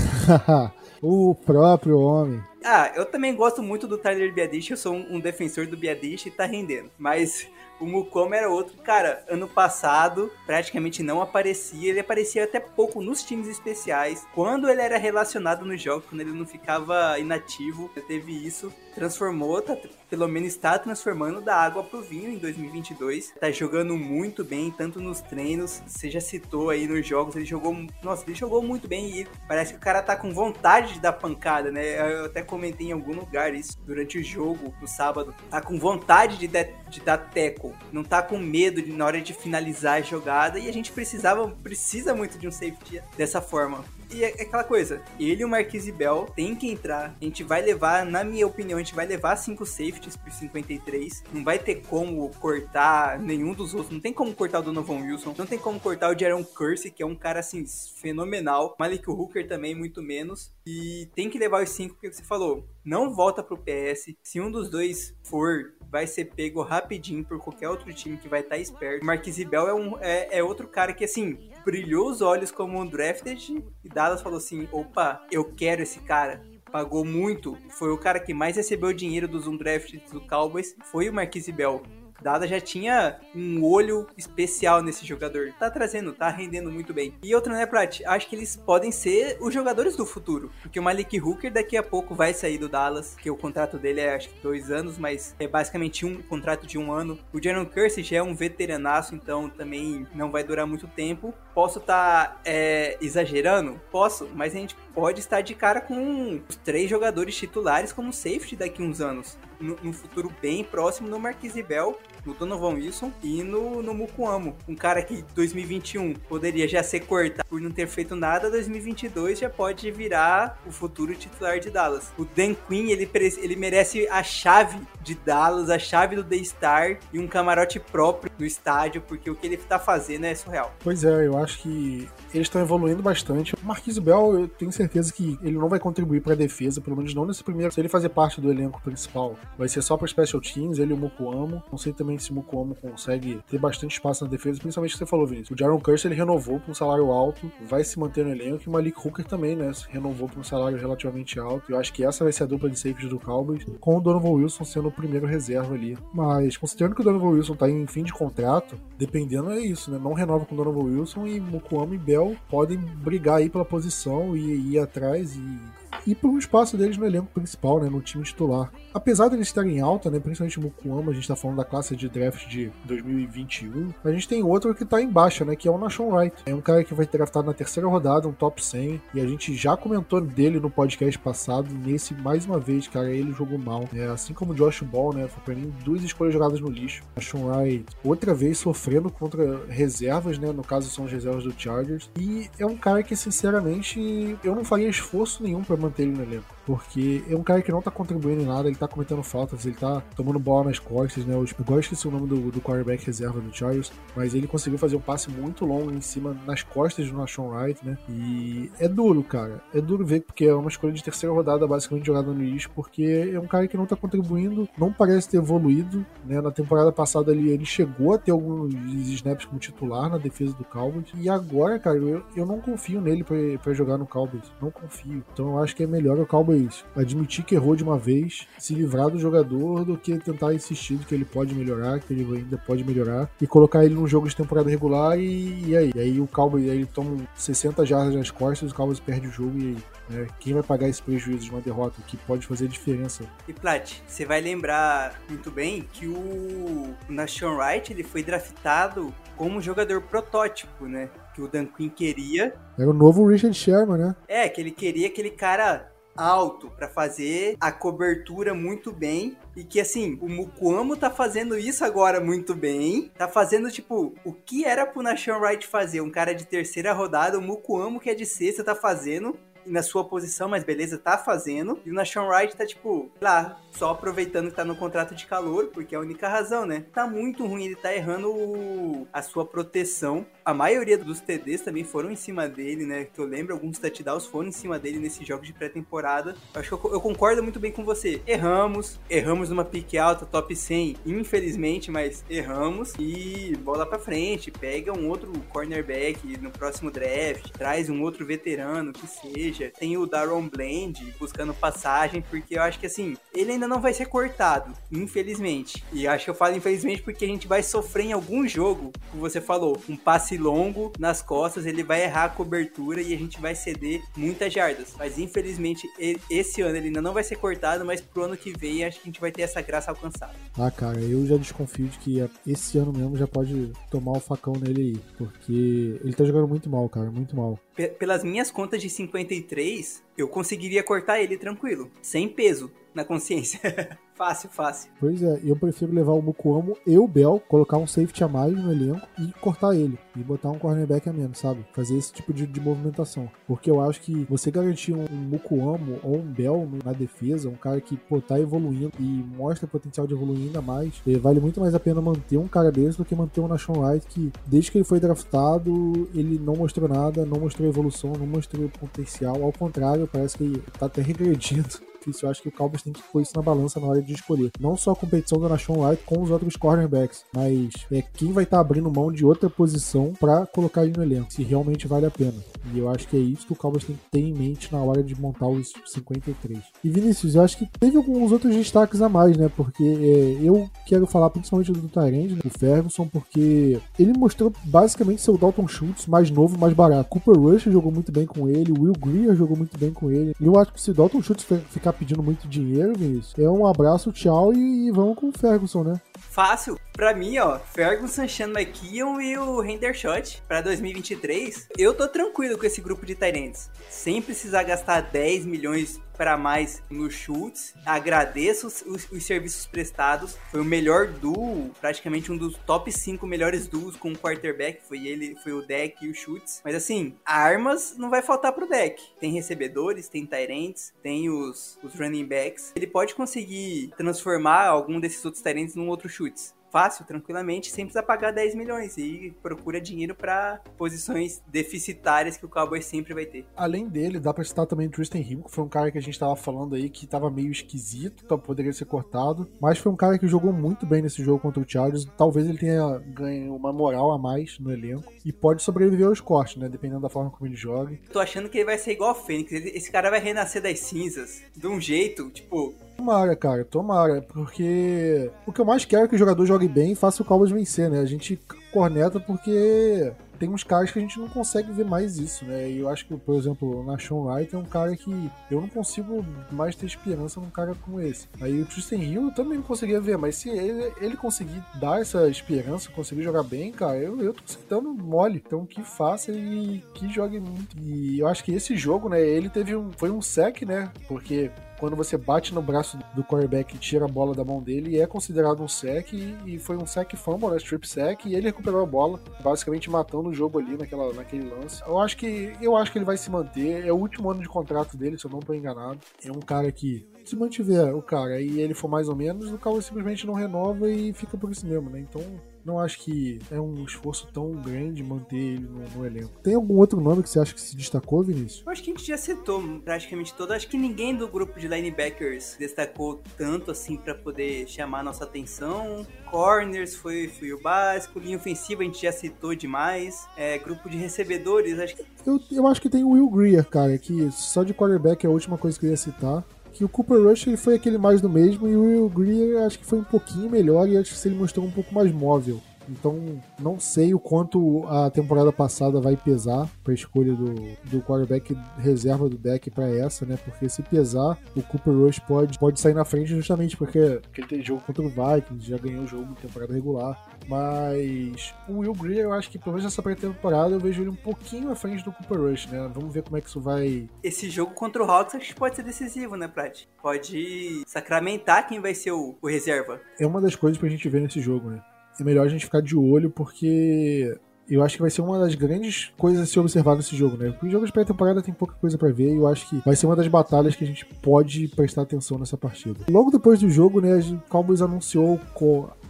o próprio homem. Ah, eu também gosto muito do Tyler Biadish, eu sou um, um defensor do Biadish e tá rendendo. Mas o Mukoma era outro. Cara, ano passado praticamente não aparecia. Ele aparecia até pouco nos times especiais. Quando ele era relacionado nos jogos, quando ele não ficava inativo, teve isso. Transformou, tá, pelo menos está transformando da água pro vinho em 2022. Tá jogando muito bem, tanto nos treinos. Você já citou aí nos jogos, ele jogou. Nossa, ele jogou muito bem e parece que o cara tá com vontade de dar pancada, né? Eu até comentei em algum lugar isso durante o jogo, no sábado. Tá com vontade de, de, de dar teco não tá com medo de, na hora de finalizar a jogada e a gente precisava, precisa muito de um safety dessa forma. E é aquela coisa, ele e o Marquise Bell tem que entrar. A gente vai levar, na minha opinião, a gente vai levar cinco safeties por 53. Não vai ter como cortar nenhum dos outros. Não tem como cortar o Donovan Wilson. Não tem como cortar o Jaron Curse, que é um cara assim fenomenal. Malik Hooker também, muito menos. E tem que levar os cinco, porque você falou. Não volta pro PS. Se um dos dois for vai ser pego rapidinho por qualquer outro time que vai estar tá esperto. O Marquise Bell é, um, é, é, outro cara que, assim, brilhou os olhos como um drafted e Dallas falou assim, opa, eu quero esse cara. Pagou muito, foi o cara que mais recebeu dinheiro dos undrafted do Cowboys, foi o Marquise Bell. Dada já tinha um olho especial nesse jogador. Tá trazendo, tá rendendo muito bem. E outro, né, Prat? Acho que eles podem ser os jogadores do futuro. Porque o Malik Hooker daqui a pouco vai sair do Dallas, que o contrato dele é acho que dois anos, mas é basicamente um contrato de um ano. O Jaron Kersey já é um veteranaço, então também não vai durar muito tempo. Posso estar tá, é, exagerando? Posso, mas a gente pode estar de cara com três jogadores titulares como safety daqui uns anos. No, no futuro bem próximo no Marquise Bell no Donovan Wilson e no, no Mukuamo. Um cara que 2021 poderia já ser cortado por não ter feito nada, 2022 já pode virar o futuro titular de Dallas. O Dan Quinn, ele, ele merece a chave de Dallas, a chave do Daystar e um camarote próprio no estádio, porque o que ele tá fazendo é surreal. Pois é, eu acho que eles estão evoluindo bastante. O Marquise Bell, eu tenho certeza que ele não vai contribuir para a defesa, pelo menos não nesse primeiro. Se ele fazer parte do elenco principal, vai ser só para special teams, ele e o Mukuamo. Não sei também se o consegue ter bastante espaço na defesa, principalmente o que você falou, Vinícius. O Jaron Curse ele renovou com um salário alto, vai se manter no elenco, e o Malik Hooker também, né? Renovou com um salário relativamente alto. Eu acho que essa vai ser a dupla de safes do Cowboys, com o Donovan Wilson sendo o primeiro reserva ali. Mas, considerando que o Donovan Wilson tá em fim de contrato, dependendo é isso, né? Não renova com o Donovan Wilson e Mukuamo e Bell podem brigar aí pela posição e ir atrás e e por um espaço deles no elenco principal, né, no time titular. Apesar de eles estarem em alta, né, principalmente o Mukuama, a gente está falando da classe de draft de 2021, a gente tem outro que está em baixa, né, que é o Nashon Wright. É um cara que vai draftado na terceira rodada, um top 100, e a gente já comentou dele no podcast passado, nesse, mais uma vez, cara, ele jogou mal. É, assim como o Josh Ball, né, foi pra mim duas escolhas jogadas no lixo. Nashon Wright, outra vez sofrendo contra reservas, né, no caso são as reservas do Chargers, e é um cara que, sinceramente, eu não faria esforço nenhum para manter ele no elenco porque é um cara que não tá contribuindo em nada, ele tá cometendo faltas, ele tá tomando bola nas costas, né? Eu igual esqueci o nome do, do quarterback reserva do Chargers, mas ele conseguiu fazer um passe muito longo em cima, nas costas do Nashon Wright, né? E é duro, cara. É duro ver, porque é uma escolha de terceira rodada, basicamente jogada no lixo, porque é um cara que não tá contribuindo, não parece ter evoluído, né? Na temporada passada ele, ele chegou a ter alguns snaps como titular na defesa do Cowboys, e agora, cara, eu, eu não confio nele para jogar no Cowboys, não confio. Então eu acho que é melhor o Cowboys Cowboys admitir que errou de uma vez, se livrar do jogador do que tentar insistir que ele pode melhorar, que ele ainda pode melhorar e colocar ele num jogo de temporada regular e, e aí? E aí o Cowboys aí ele toma 60 jardas nas costas, o Cowboys perde o jogo e aí? Né? Quem vai pagar esse prejuízo de uma derrota que pode fazer diferença? E Plat, você vai lembrar muito bem que o Nashon Wright ele foi draftado como jogador protótipo, né? Que o Dan Quinn queria. Era o novo Richard Sherman, né? É, que ele queria aquele cara alto para fazer a cobertura muito bem e que assim, o Mukuamo tá fazendo isso agora muito bem. Tá fazendo tipo o que era pro Nashon Wright fazer, um cara de terceira rodada, o Mukuamo que é de sexta tá fazendo na sua posição, mas beleza, tá fazendo. E o Nashon Wright tá, tipo, lá, só aproveitando que tá no contrato de calor, porque é a única razão, né? Tá muito ruim, ele tá errando a sua proteção. A maioria dos TDs também foram em cima dele, né? Que eu lembro, alguns touchdowns foram em cima dele nesse jogo de pré-temporada. Acho que eu, eu, concordo muito bem com você. Erramos, erramos numa pique alta, top 100, infelizmente, mas erramos. E bola pra frente, pega um outro cornerback no próximo draft, traz um outro veterano que seja tem o Daron Blend buscando passagem, porque eu acho que assim, ele ainda não vai ser cortado, infelizmente. E acho que eu falo infelizmente porque a gente vai sofrer em algum jogo, como você falou, um passe longo nas costas, ele vai errar a cobertura e a gente vai ceder muitas jardas. Mas infelizmente, esse ano ele ainda não vai ser cortado, mas pro ano que vem acho que a gente vai ter essa graça alcançada. Ah, cara, eu já desconfio de que esse ano mesmo já pode tomar o facão nele aí, porque ele tá jogando muito mal, cara, muito mal pelas minhas contas de 53, eu conseguiria cortar ele tranquilo, sem peso na consciência. Fácil, fácil. Pois é, eu prefiro levar o Mukuamo e o Bell, colocar um safety a mais no elenco e cortar ele. E botar um cornerback a menos, sabe? Fazer esse tipo de, de movimentação. Porque eu acho que você garantir um, um Mukuamo ou um Bell na defesa, um cara que, pô, tá evoluindo e mostra potencial de evoluir ainda mais, eh, vale muito mais a pena manter um cara desse do que manter um Nashon Wright que, desde que ele foi draftado, ele não mostrou nada, não mostrou evolução, não mostrou potencial. Ao contrário, parece que tá até regredindo difícil. Eu acho que o Cowboys tem que pôr isso na balança na hora de escolher. Não só a competição do Nashon Wright com os outros cornerbacks, mas é quem vai estar tá abrindo mão de outra posição para colocar ele no elenco, se realmente vale a pena. E eu acho que é isso que o Cowboys tem que ter em mente na hora de montar os 53. E Vinícius, eu acho que teve alguns outros destaques a mais, né? Porque é, eu quero falar principalmente do Tyrande, né? o Ferguson, porque ele mostrou basicamente seu Dalton Schultz mais novo, mais barato. Cooper Rush jogou muito bem com ele, Will Greer jogou muito bem com ele. E eu acho que se Dalton Schultz ficar pedindo muito dinheiro, Vinícius, é um abraço, tchau e, e vamos com o Ferguson, né? Fácil. Pra mim, ó, Ferguson, Sean McKeon e o Hendershot pra 2023. Eu tô tranquilo com esse grupo de Tyrants. Sem precisar gastar 10 milhões para mais nos chutes. Agradeço os, os, os, serviços prestados. Foi o melhor duo, praticamente um dos top 5 melhores duos com o quarterback. Foi ele, foi o deck e o chutes. Mas assim, armas não vai faltar pro deck. Tem recebedores, tem Tyrants, tem os, os running backs. Ele pode conseguir transformar algum desses outros Tyrants num outro chutes fácil, tranquilamente, sem precisar pagar 10 milhões e procura dinheiro para posições deficitárias que o Cowboys sempre vai ter. Além dele, dá para citar também o Tristan Hill, que foi um cara que a gente tava falando aí que tava meio esquisito, então poderia ser cortado, mas foi um cara que jogou muito bem nesse jogo contra o Chargers. Talvez ele tenha ganho uma moral a mais no elenco e pode sobreviver aos cortes, né, dependendo da forma como ele joga. Tô achando que ele vai ser igual a Fênix, esse cara vai renascer das cinzas de um jeito, tipo, Tomara, cara, tomara, porque o que eu mais quero é que o jogador jogue bem e faça o Cowboys vencer, né? A gente corneta porque tem uns caras que a gente não consegue ver mais isso, né? E eu acho que, por exemplo, o Nashon Wright é um cara que eu não consigo mais ter esperança num cara como esse. Aí o Tristan Hill eu também não conseguia ver, mas se ele, ele conseguir dar essa esperança, conseguir jogar bem, cara, eu, eu tô aceitando mole. Então que faça e que jogue muito. E eu acho que esse jogo, né, ele teve um. Foi um sec, né? Porque quando você bate no braço do quarterback e tira a bola da mão dele, é considerado um sec e, foi um sec fumble, né, strip sec, e ele recuperou a bola, basicamente matando o jogo ali naquela, naquele lance. Eu acho que eu acho que ele vai se manter, é o último ano de contrato dele, se eu não estou enganado. É um cara que se mantiver o cara e ele for mais ou menos, o Cowboys simplesmente não renova e fica por isso mesmo, né? Então não acho que é um esforço tão grande manter ele no, no, elenco. Tem algum outro nome que você acha que se destacou, Vinícius? Eu acho que a gente já citou praticamente todo. Acho que ninguém do grupo de linebackers destacou tanto assim para poder chamar nossa atenção. Corners foi, foi o básico. Linha ofensiva a gente já citou demais. É, grupo de recebedores, acho que. Eu, eu acho que tem o Will Greer, cara, que só de quarterback é a última coisa que eu ia citar que o Cooper Rush ele foi aquele mais do mesmo e o Will Greer acho que foi um pouquinho melhor e acho que ele mostrou um pouco mais móvel. Então, não sei o quanto a temporada passada vai pesar para a escolha do, do quarterback reserva do deck para essa, né? Porque se pesar, o Cooper Rush pode, pode sair na frente justamente porque, porque ele tem jogo contra o Vikings, já ganhou o jogo em temporada regular. Mas o Will Greer, eu acho que pelo menos nessa pré-temporada eu vejo ele um pouquinho à frente do Cooper Rush, né? Vamos ver como é que isso vai. Esse jogo contra o Hawks acho que pode ser decisivo, né, Prat? Pode sacramentar quem vai ser o, o reserva. É uma das coisas pra gente ver nesse jogo, né? É melhor a gente ficar de olho porque eu acho que vai ser uma das grandes coisas a se observar nesse jogo, né? Porque jogos de pré-temporada tem pouca coisa para ver e eu acho que vai ser uma das batalhas que a gente pode prestar atenção nessa partida. Logo depois do jogo, né, o Cowboys anunciou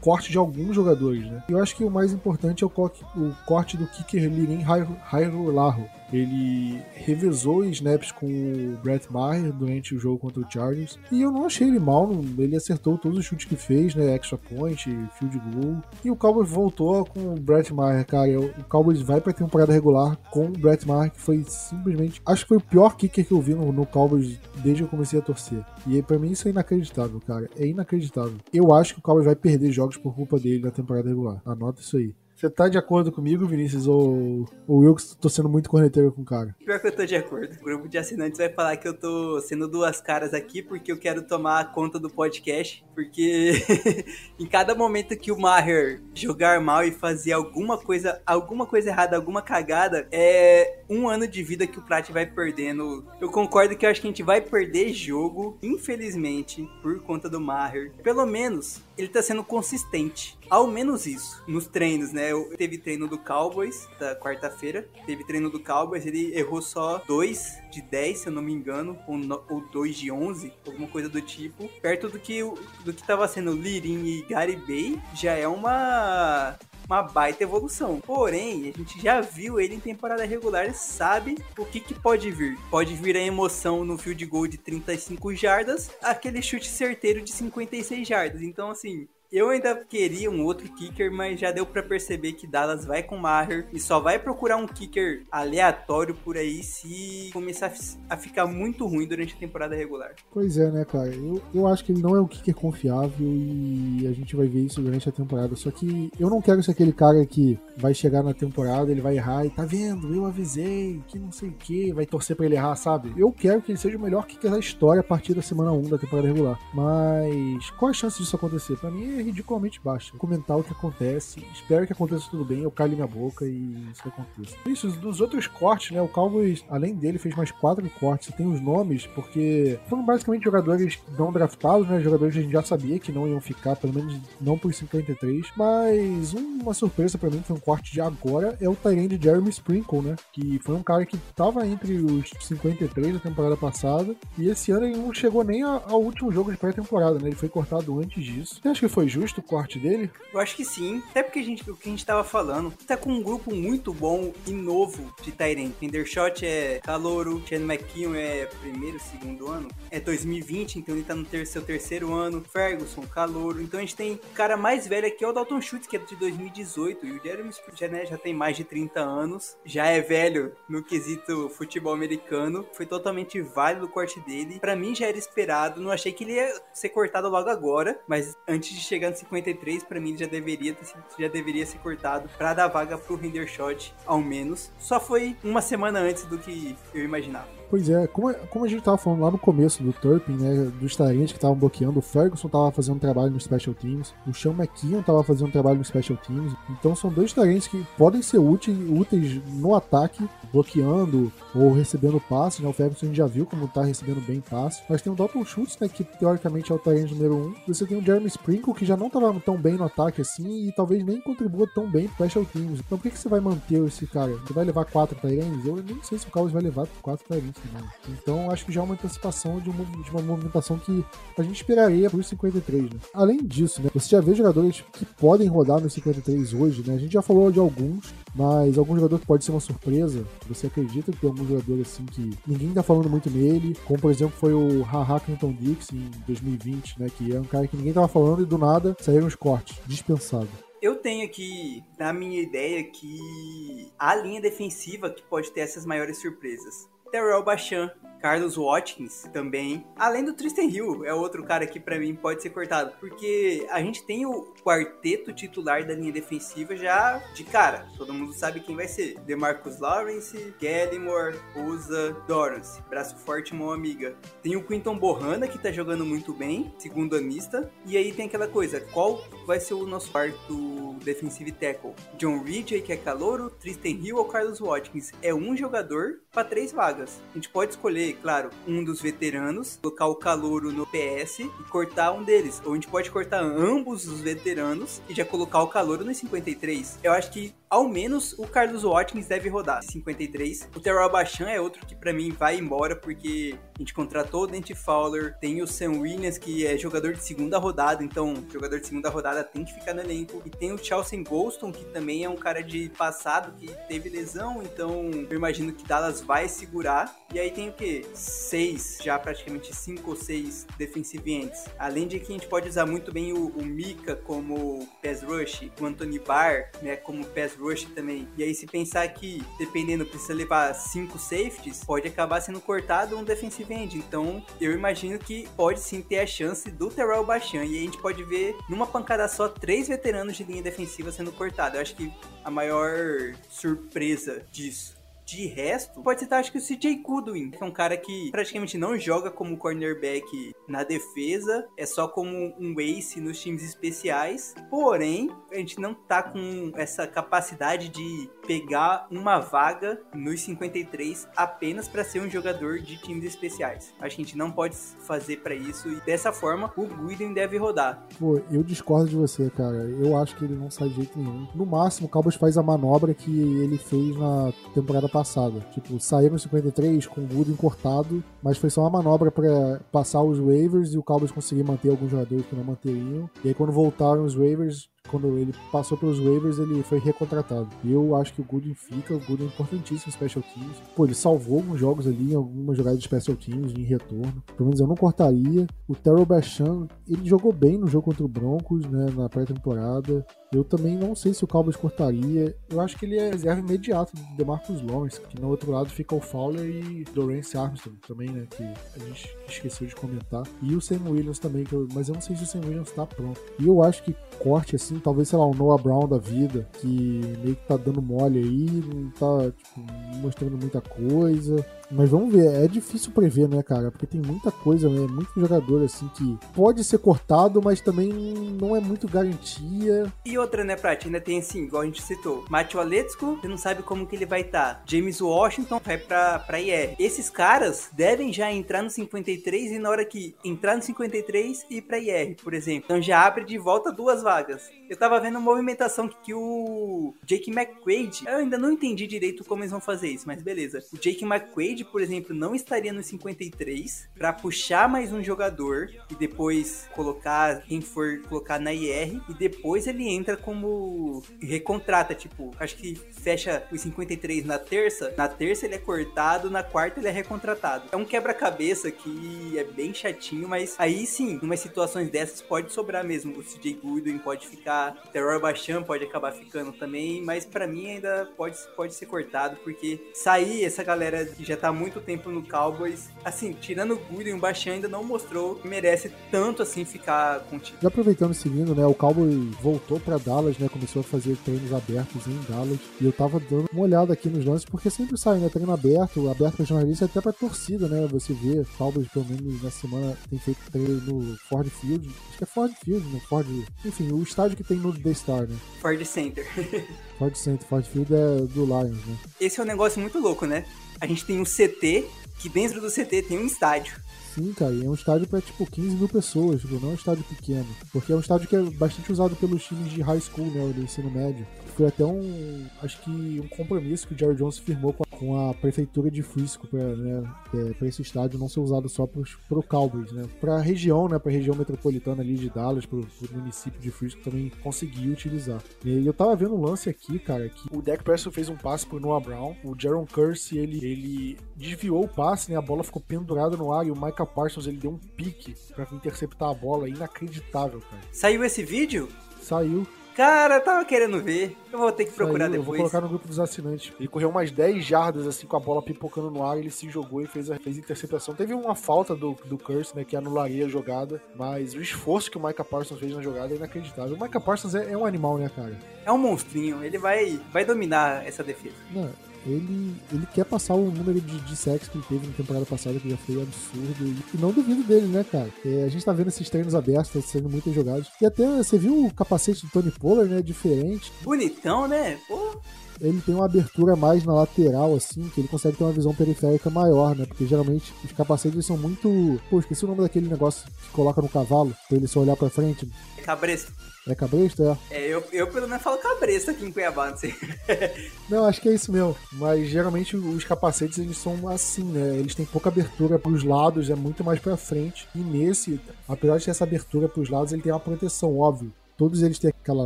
corte de alguns jogadores, né? Eu acho que o mais importante é o, corte do kicker Liren Hairo Larro ele revezou snaps com o Brett Maher durante o jogo contra o Chargers. E eu não achei ele mal, ele acertou todos os chutes que fez, né? Extra point, field goal. E o Cowboys voltou com o Brett Maher, cara. O Cowboys vai pra temporada regular com o Brett Maher, que foi simplesmente. Acho que foi o pior kicker que eu vi no, no Cowboys desde que eu comecei a torcer. E para mim isso é inacreditável, cara. É inacreditável. Eu acho que o Cowboys vai perder jogos por culpa dele na temporada regular. Anota isso aí. Você tá de acordo comigo, Vinícius, ou, eu que tô sendo muito corneteiro com o cara? Pior que eu tô de acordo. O grupo de assinantes vai falar que eu tô sendo duas caras aqui porque eu quero tomar conta do podcast. Porque em cada momento que o Maher jogar mal e fazer alguma coisa, alguma coisa errada, alguma cagada, é um ano de vida que o Prat vai perdendo. Eu concordo que eu acho que a gente vai perder jogo, infelizmente, por conta do Maher. Pelo menos ele tá sendo consistente. Ao menos isso. Nos treinos, né? Eu, teve treino do Cowboys da quarta-feira. Teve treino do Cowboys, ele errou só 2 de 10, se eu não me engano, ou, no, ou 2 de 11, alguma coisa do tipo. Perto do que, do que tava sendo Lirin e Gary Bay, já é uma uma baita evolução. Porém, a gente já viu ele em temporada regular sabe o que, que pode vir. Pode vir a emoção no field goal de 35 jardas, aquele chute certeiro de 56 jardas. Então, assim, eu ainda queria um outro kicker, mas já deu para perceber que Dallas vai com Maher e só vai procurar um kicker aleatório por aí se começar a ficar muito ruim durante a temporada regular. Pois é, né, cara? Eu, eu acho que ele não é um kicker confiável e a gente vai ver isso durante a temporada. Só que eu não quero ser aquele cara que vai chegar na temporada, ele vai errar e tá vendo, eu avisei, que não sei o que, vai torcer para ele errar, sabe? Eu quero que ele seja o melhor kicker da história a partir da semana 1 da temporada regular. Mas qual a chance disso acontecer? Para mim é ridiculamente baixa. Comentar o que acontece, espero que aconteça tudo bem, eu calhe minha boca e isso aconteça. Isso, dos outros cortes, né? O Cowboys, além dele, fez mais quatro cortes. Tem os nomes, porque foram basicamente jogadores não draftados, né? Jogadores que a gente já sabia que não iam ficar, pelo menos não por 53. Mas uma surpresa para mim foi um corte de agora é o Tyrande Jeremy Sprinkle, né? Que foi um cara que tava entre os 53 da temporada passada. E esse ano ele não chegou nem ao último jogo de pré-temporada, né? Ele foi cortado antes disso. Você acha que foi justo o corte dele? Eu acho que sim. Até porque a gente, o que a gente tava falando, tá com um grupo muito bom e novo de Tyrant. Endershot é calouro, Chen McKeon é primeiro, segundo ano. É 2020, então ele tá no ter seu terceiro ano. Ferguson, calouro. Então a gente tem o cara mais velho aqui é o Dalton Schultz, que é de 2018. E o Jeremy já, né, já tem mais de 30 anos. Já é velho no quesito futebol americano. Foi totalmente válido o corte dele. Para mim já era esperado. Não achei que ele ia ser cortado logo agora. Mas antes de chegar no 53, para mim já deveria ter, já deveria ser cortado para dar vaga pro Hendershot, ao menos. Só foi uma semana antes do que eu imaginava. Pois é, como, como a gente tava falando lá no começo do Turpin, né, dos talentos que estavam bloqueando, o Ferguson tava fazendo trabalho no Special Teams, o Sean McKeon tava fazendo trabalho no Special Teams, então são dois talentos que podem ser úteis, úteis no ataque, bloqueando ou recebendo passes, né, o Ferguson a gente já viu como tá recebendo bem passes, mas tem o Dalton Schultz, né, que teoricamente é o talento número um, você tem o Jeremy Sprinkle, que já não tava tão bem no ataque assim, e talvez nem contribua tão bem pro Special Teams, então por que, que você vai manter esse cara? Você vai levar quatro Tyrants? Eu nem sei se o Cowboys vai levar quatro Tyrants também. Então acho que já é uma antecipação de, de uma movimentação que a gente esperaria para os 53, né? Além disso, né, você já vê jogadores que podem rodar nos 53 hoje, né? A gente já falou de alguns, mas algum jogador que pode ser uma surpresa. Você acredita que tem algum jogador assim que ninguém tá falando muito nele, como por exemplo foi o Haha Clinton Dix em 2020, né? Que é um cara que ninguém tava falando e do nada saíram os cortes, dispensado. Eu tenho aqui na minha ideia que a linha defensiva que pode ter essas maiores surpresas. Terrell Bachan, Carlos Watkins também. Além do Tristan Hill, é outro cara que para mim pode ser cortado, porque a gente tem o quarteto titular da linha defensiva já de cara. Todo mundo sabe quem vai ser. DeMarcus Lawrence, Gallimore, Usa, Dorance. Braço forte, mão amiga. Tem o Quinton Bohanna que tá jogando muito bem, segundo anista. E aí tem aquela coisa, qual vai ser o nosso quarto defensive tackle? John Ridgey, que é calouro, Tristan Hill ou Carlos Watkins? É um jogador para três vagas. A gente pode escolher, claro, um dos veteranos, colocar o calouro no PS e cortar um deles. Ou a gente pode cortar ambos os veteranos e já colocar o calouro no 53. Eu acho que ao menos o Carlos Watkins deve rodar 53. O Terrell Bachan é outro que para mim vai embora porque a gente contratou o Dante Fowler, tem o Sam Williams que é jogador de segunda rodada, então jogador de segunda rodada tem que ficar no elenco. E tem o Chelsea Golston que também é um cara de passado que teve lesão, então eu imagino que Dallas vai segurar. E aí tem o que? Seis, já praticamente cinco ou seis defensive ends. Além de que a gente pode usar muito bem o, o Mika como pass rush, o Anthony Barr né, como pass rush também. E aí, se pensar que, dependendo, precisa levar cinco safeties, pode acabar sendo cortado um defensive end. Então, eu imagino que pode sim ter a chance do Terrell Bachan. E aí a gente pode ver, numa pancada só, três veteranos de linha defensiva sendo cortados. Eu acho que a maior surpresa disso de resto, pode citar acho que o CJ Goodwin, que é um cara que praticamente não joga como cornerback na defesa, é só como um ace nos times especiais. Porém, a gente não tá com essa capacidade de pegar uma vaga nos 53 apenas para ser um jogador de times especiais. A gente não pode fazer para isso e dessa forma o Guiden deve rodar. Pô, eu discordo de você, cara. Eu acho que ele não sai de jeito nenhum. No máximo, o Cowboys faz a manobra que ele fez na temporada passada. Tipo, sair no 53 com o Gooden cortado, mas foi só uma manobra para passar os waivers e o Cowboys conseguir manter alguns jogadores que não manteriam. E aí quando voltaram os waivers, quando ele passou pelos waivers, ele foi recontratado. Eu acho que o Gooden fica, o Gooden é importantíssimo Special Teams. Pô, ele salvou alguns jogos ali, algumas jogadas de Special Teams em retorno. Pelo menos eu não cortaria. O Terrell Bachan, ele jogou bem no jogo contra o Broncos, né, na pré-temporada. Eu também não sei se o Cowboys cortaria. Eu acho que ele é reserva imediato do DeMarcus Lawrence, que no outro lado fica o Fowler e Dorance Armstrong também, né, que a gente esqueceu de comentar. E o Sam Williams também, eu, mas eu não sei se o Sam Williams tá pronto. E eu acho que corte assim, talvez, sei lá, o Noah Brown da vida, que meio que tá dando mole aí, não tá, tipo, mostrando muita coisa. Mas vamos ver, é difícil prever, né, cara? Porque tem muita coisa, né? Muito jogador assim que pode ser cortado, mas também não é muito garantia. E outra, né, Prat? Ainda tem assim, igual a gente citou, Matthew Aletsko, você não sabe como que ele vai estar. Tá. James Washington vai pra, pra IR. Esses caras devem já entrar no 53 e na hora que entrar no 53 e ir pra IR, por exemplo. Então já abre de volta duas vagas. Eu tava vendo uma movimentação que, que o Jake McQuaid, eu ainda não entendi direito como eles vão fazer isso, mas beleza. O Jake McQuaid por exemplo, não estaria no 53 para puxar mais um jogador e depois colocar quem for colocar na IR e depois ele entra como recontrata, tipo, acho que fecha os 53 na terça, na terça ele é cortado, na quarta ele é recontratado. É um quebra-cabeça que é bem chatinho, mas aí sim, em umas situações dessas pode sobrar mesmo. O CJ Goodwin pode ficar, o Terror Bachan pode acabar ficando também, mas para mim ainda pode, pode ser cortado porque sair essa galera que já tá muito tempo no Cowboys. Assim, tirando o Good, o Baixão ainda não mostrou que merece tanto assim ficar contigo. Já aproveitando e seguindo, né? O Cowboy voltou para Dallas, né? Começou a fazer treinos abertos em Dallas. E eu tava dando uma olhada aqui nos lances, porque sempre sai, né? Treino aberto, aberto pra jornalista até pra torcida, né? Você vê, o Cowboys, pelo menos na semana, tem feito treino no Ford Field. Acho que é Ford Field, né? Ford. Enfim, o estádio que tem no The Star, né? Ford Center. Ford Center, Ford Field é do Lions, né? Esse é um negócio muito louco, né? A gente tem um CT, que dentro do CT tem um estádio. Sim, cara, é um estádio para tipo 15 mil pessoas, tipo, não é um estádio pequeno. Porque é um estádio que é bastante usado pelos times de high school, né, do ensino médio foi até um, acho que um compromisso que o Jerry Jones firmou com a, com a prefeitura de Frisco para né, é, esse estádio não ser usado só para o Cowboys, né? Para a região, né, para a região metropolitana ali de Dallas, para o município de Frisco também conseguiu utilizar. E eu tava vendo um lance aqui, cara, que o Dak Prescott fez um passe pro Noah Brown, o Jaron Curse, ele, ele desviou o passe, né, a bola ficou pendurada no ar e o Micah Parsons, ele deu um pique para interceptar a bola, inacreditável, cara. Saiu esse vídeo? Saiu. Cara, tava querendo ver. Eu vou ter que procurar depois. Eu vou colocar no grupo dos assinantes. Ele correu umas 10 jardas, assim, com a bola pipocando no ar, ele se jogou e fez a, fez a interceptação. Teve uma falta do, do Curse, né, que anularia a jogada, mas o esforço que o Micah Parsons fez na jogada é inacreditável. O Micah Parsons é, é um animal, né, cara? É um monstrinho, ele vai, vai dominar essa defesa. Não, ele, ele quer passar o número de, de sexo que ele teve na temporada passada, que já foi absurdo. E, não duvido dele, né, cara? É, a gente tá vendo esses treinos abertos, tá sendo muitas jogadas. E até você viu o capacete do Tony Pollard, né? Diferente. Bonitão, né? Pô ele tem uma abertura mais na lateral, assim, que ele consegue ter uma visão periférica maior, né? Porque geralmente os capacetes são muito. Pô, esqueci o nome daquele negócio que coloca no cavalo, pra ele só olhar pra frente. Cabresto. É cabresto, é? É, eu, eu pelo menos falo cabresto aqui em Cuiabá, não sei. não, acho que é isso mesmo. Mas geralmente os capacetes eles são assim, né? Eles têm pouca abertura pros lados, é muito mais pra frente. E nesse, apesar de ter essa abertura pros lados, ele tem uma proteção, óbvio. Todos eles têm aquela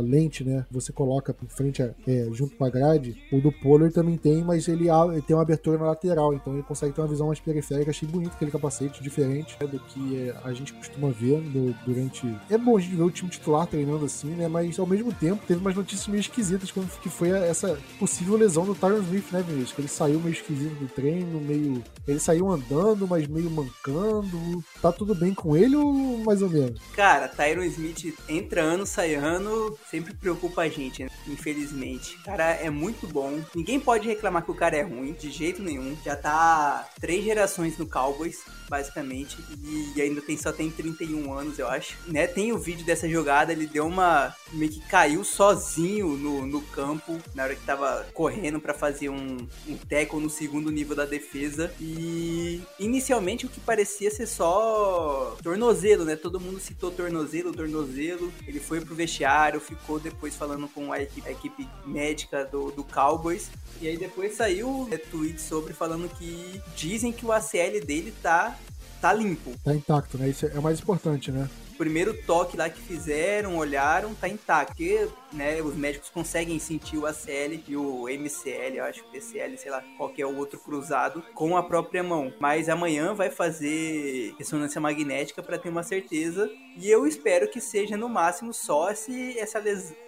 lente, né? Você coloca por frente, é, junto com a grade. O do Polar também tem, mas ele, ele, tem uma abertura na lateral, então ele consegue ter uma visão mais periférica. Achei bonito aquele capacete, diferente né, do que é, a gente costuma ver no, durante. É bom a gente ver o time titular treinando assim, né? Mas ao mesmo tempo teve umas notícias meio esquisitas, como que foi essa possível lesão do Tyron Smith, né, Vinícius? Que ele saiu meio esquisito do treino, meio. Ele saiu andando, mas meio mancando. Tá tudo bem com ele ou mais ou menos? Cara, Tyron Smith entra ano, Sayano sempre preocupa a gente, né? infelizmente. O cara é muito bom. Ninguém pode reclamar que o cara é ruim, de jeito nenhum. Já tá três gerações no Cowboys, basicamente. E ainda tem, só tem 31 anos, eu acho. Né? Tem o vídeo dessa jogada, ele deu uma. meio que caiu sozinho no, no campo, na hora que tava correndo para fazer um, um tackle no segundo nível da defesa. E inicialmente o que parecia ser só tornozelo, né? Todo mundo citou tornozelo, tornozelo. Ele foi pro vestiário, ficou depois falando com a equipe, a equipe médica do, do Cowboys. E aí depois saiu é, tweet sobre falando que dizem que o ACL dele tá, tá limpo. Tá intacto, né? Isso é o mais importante, né? primeiro toque lá que fizeram, olharam, tá intacto. Porque, né, os médicos conseguem sentir o ACL e o MCL, eu acho que PCL, sei lá, qualquer outro cruzado, com a própria mão. Mas amanhã vai fazer ressonância magnética para ter uma certeza. E eu espero que seja no máximo só esse, essa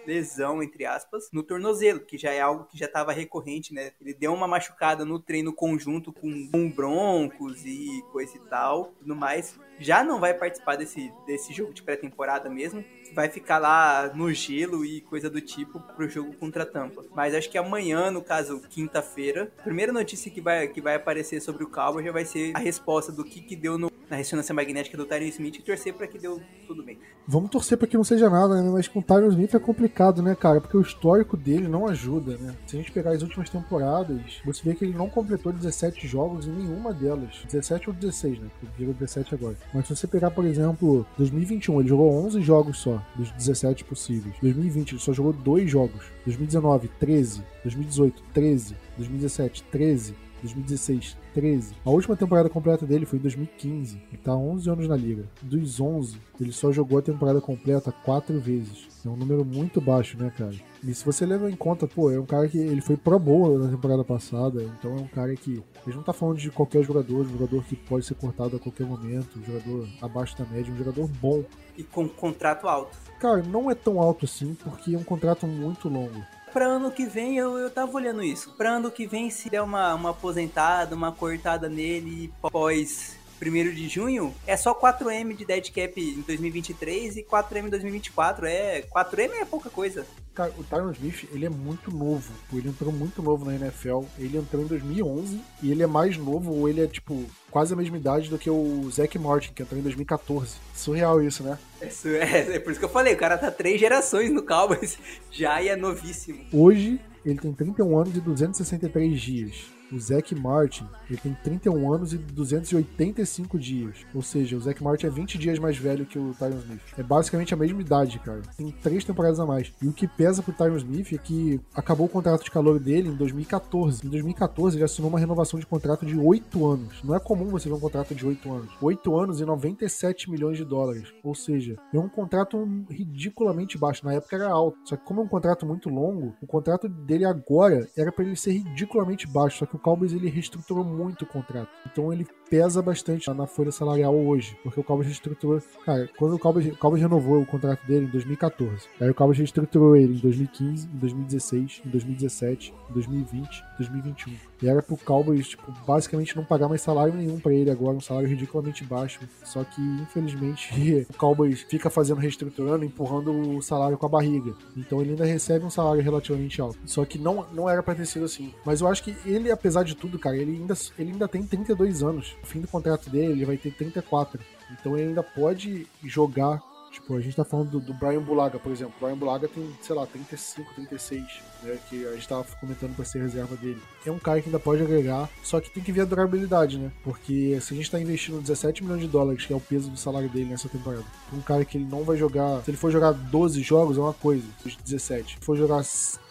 lesão, entre aspas, no tornozelo, que já é algo que já estava recorrente, né? Ele deu uma machucada no treino conjunto com, com Broncos e coisa e tal, tudo mais já não vai participar desse, desse jogo de pré-temporada mesmo. Vai ficar lá no gelo e coisa do tipo pro jogo contra a Tampa. Mas acho que amanhã, no caso, quinta-feira, a primeira notícia que vai, que vai aparecer sobre o Cowboys já vai ser a resposta do que, que deu no, na ressonância magnética do Tyron Smith e torcer para que deu tudo bem. Vamos torcer para que não seja nada, né? Mas com o Tyron Smith é complicado, né, cara? Porque o histórico dele não ajuda, né? Se a gente pegar as últimas temporadas, você vê que ele não completou 17 jogos em nenhuma delas. 17 ou 16, né? Porque virou 17 agora. Mas se você pegar, por exemplo, 2021, ele jogou 11 jogos só, dos 17 possíveis. 2020, ele só jogou 2 jogos. 2019, 13. 2018, 13. 2017, 13. 2016, 13. A última temporada completa dele foi em 2015. Ele tá 11 anos na liga. Dos 11, ele só jogou a temporada completa 4 vezes. É um número muito baixo, né, cara? E se você leva em conta, pô, é um cara que ele foi pro boa na temporada passada, então é um cara que. A gente não tá falando de qualquer jogador, um jogador que pode ser cortado a qualquer momento, um jogador abaixo da média, um jogador bom. E com contrato alto. Cara, não é tão alto assim, porque é um contrato muito longo para ano que vem eu, eu tava olhando isso. Para ano que vem, se der uma, uma aposentada, uma cortada nele pós 1 de junho, é só 4M de dead cap em 2023 e 4M em 2024. É, 4M é pouca coisa. Cara, o Tyron Smith, ele é muito novo. Ele entrou muito novo na NFL. Ele entrou em 2011 e ele é mais novo, ou ele é, tipo, quase a mesma idade do que o Zach Martin, que entrou em 2014. Surreal isso, né? É, é, é por isso que eu falei, o cara tá três gerações no Cowboys já e é novíssimo. Hoje, ele tem 31 anos e 263 dias. O Zack Martin, ele tem 31 anos e 285 dias. Ou seja, o Zack Martin é 20 dias mais velho que o Tyron Smith. É basicamente a mesma idade, cara. Tem três temporadas a mais. E o que pesa pro Tyron Smith é que acabou o contrato de calor dele em 2014. Em 2014, ele assinou uma renovação de contrato de 8 anos. Não é comum você ver um contrato de 8 anos. 8 anos e 97 milhões de dólares. Ou seja, é um contrato ridiculamente baixo. Na época era alto. Só que como é um contrato muito longo, o contrato dele agora era para ele ser ridiculamente baixo. Só que o Cowboys ele reestruturou muito o contrato. Então ele pesa bastante na folha salarial hoje, porque o Cowboys reestruturou. Cara, quando o Cowboys, o Cowboys renovou o contrato dele em 2014, aí o Cowboys reestruturou ele em 2015, em 2016, em 2017, em 2020, 2021. E era pro Cowboys, tipo, basicamente não pagar mais salário nenhum para ele agora, um salário ridiculamente baixo. Só que, infelizmente, o Cowboys fica fazendo reestruturando, empurrando o salário com a barriga. Então ele ainda recebe um salário relativamente alto. Só que não, não era pra ter sido assim. Mas eu acho que ele, apesar de tudo, cara, ele ainda, ele ainda tem 32 anos. No fim do contrato dele, ele vai ter 34. Então ele ainda pode jogar Tipo, a gente tá falando do, do Brian Bulaga, por exemplo. O Brian Bulaga tem, sei lá, 35, 36, né? Que a gente tava comentando pra ser reserva dele. É um cara que ainda pode agregar, só que tem que ver a durabilidade, né? Porque se a gente tá investindo 17 milhões de dólares, que é o peso do salário dele nessa temporada, um cara que ele não vai jogar. Se ele for jogar 12 jogos, é uma coisa, 17. Se for jogar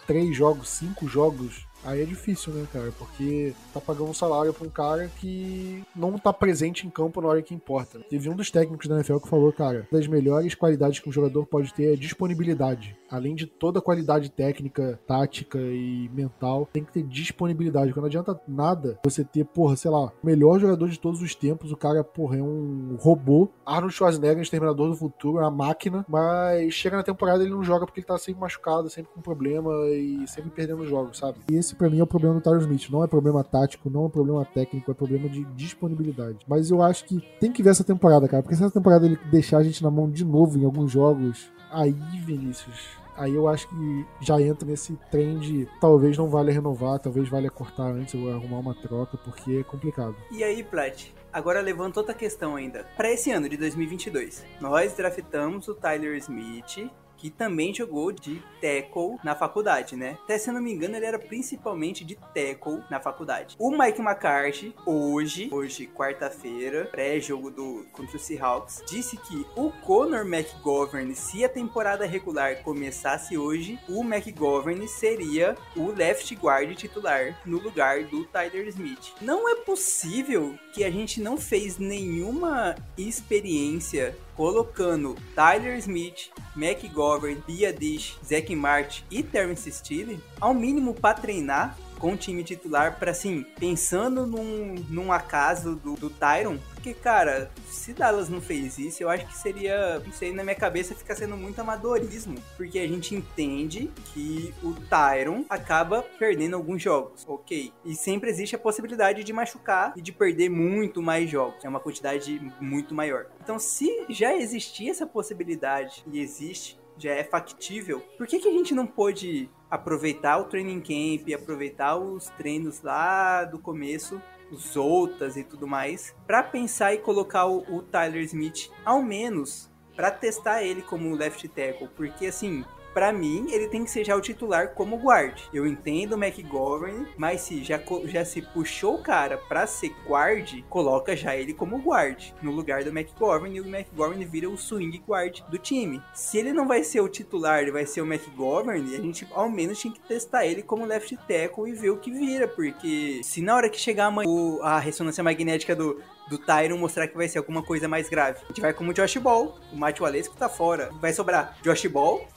3 jogos, 5 jogos, Aí é difícil, né, cara? Porque tá pagando um salário pra um cara que não tá presente em campo na hora que importa. Teve um dos técnicos da NFL que falou, cara, das melhores qualidades que um jogador pode ter é disponibilidade. Além de toda a qualidade técnica, tática e mental, tem que ter disponibilidade. Porque não adianta nada você ter, porra, sei lá, o melhor jogador de todos os tempos, o cara, porra, é um robô. Arnold Schwarzenegger, Exterminador do Futuro, é uma máquina, mas chega na temporada ele não joga porque ele tá sempre machucado, sempre com problema e sempre perdendo jogos, sabe? E esse esse para mim é o problema do Tyron Smith. Não é problema tático, não é problema técnico, é problema de disponibilidade. Mas eu acho que tem que ver essa temporada, cara, porque se essa temporada ele deixar a gente na mão de novo em alguns jogos, aí, Vinícius, aí eu acho que já entra nesse trem de talvez não vale renovar, talvez valha cortar antes ou arrumar uma troca, porque é complicado. E aí, Plat? Agora levanta outra questão ainda. Para esse ano de 2022, nós draftamos o Tyler Smith que também jogou de tackle na faculdade, né? Até se eu não me engano, ele era principalmente de tackle na faculdade. O Mike McCarthy, hoje, hoje, quarta-feira, pré-jogo do contra o Seahawks, disse que o Conor McGovern, se a temporada regular começasse hoje, o McGovern seria o left guard titular no lugar do Tyler Smith. Não é possível que a gente não fez nenhuma experiência colocando Tyler Smith, McGovern, Bia Dish, Zach Martin e Terrence Steele, ao mínimo para treinar com o time titular para assim, pensando num, num acaso do, do Tyron, porque, cara, se Dallas não fez isso, eu acho que seria, não sei, na minha cabeça fica sendo muito amadorismo, porque a gente entende que o Tyron acaba perdendo alguns jogos, ok? E sempre existe a possibilidade de machucar e de perder muito mais jogos, é uma quantidade muito maior. Então, se já existia essa possibilidade e existe, já é factível, por que, que a gente não pôde aproveitar o training camp, aproveitar os treinos lá do começo, os outras e tudo mais, para pensar e colocar o, o Tyler Smith ao menos para testar ele como left tackle, porque assim, para mim, ele tem que ser já o titular como guard. Eu entendo o McGovern, mas se já, já se puxou o cara pra ser guard, coloca já ele como guard, no lugar do McGovern, e o McGovern vira o swing guard do time. Se ele não vai ser o titular, ele vai ser o McGovern, a gente ao menos tinha que testar ele como left tackle e ver o que vira, porque se na hora que chegar amanhã a ressonância magnética do, do Tyron mostrar que vai ser alguma coisa mais grave. A gente vai como Josh Ball, o Matt Walesco tá fora. Vai sobrar Josh Ball,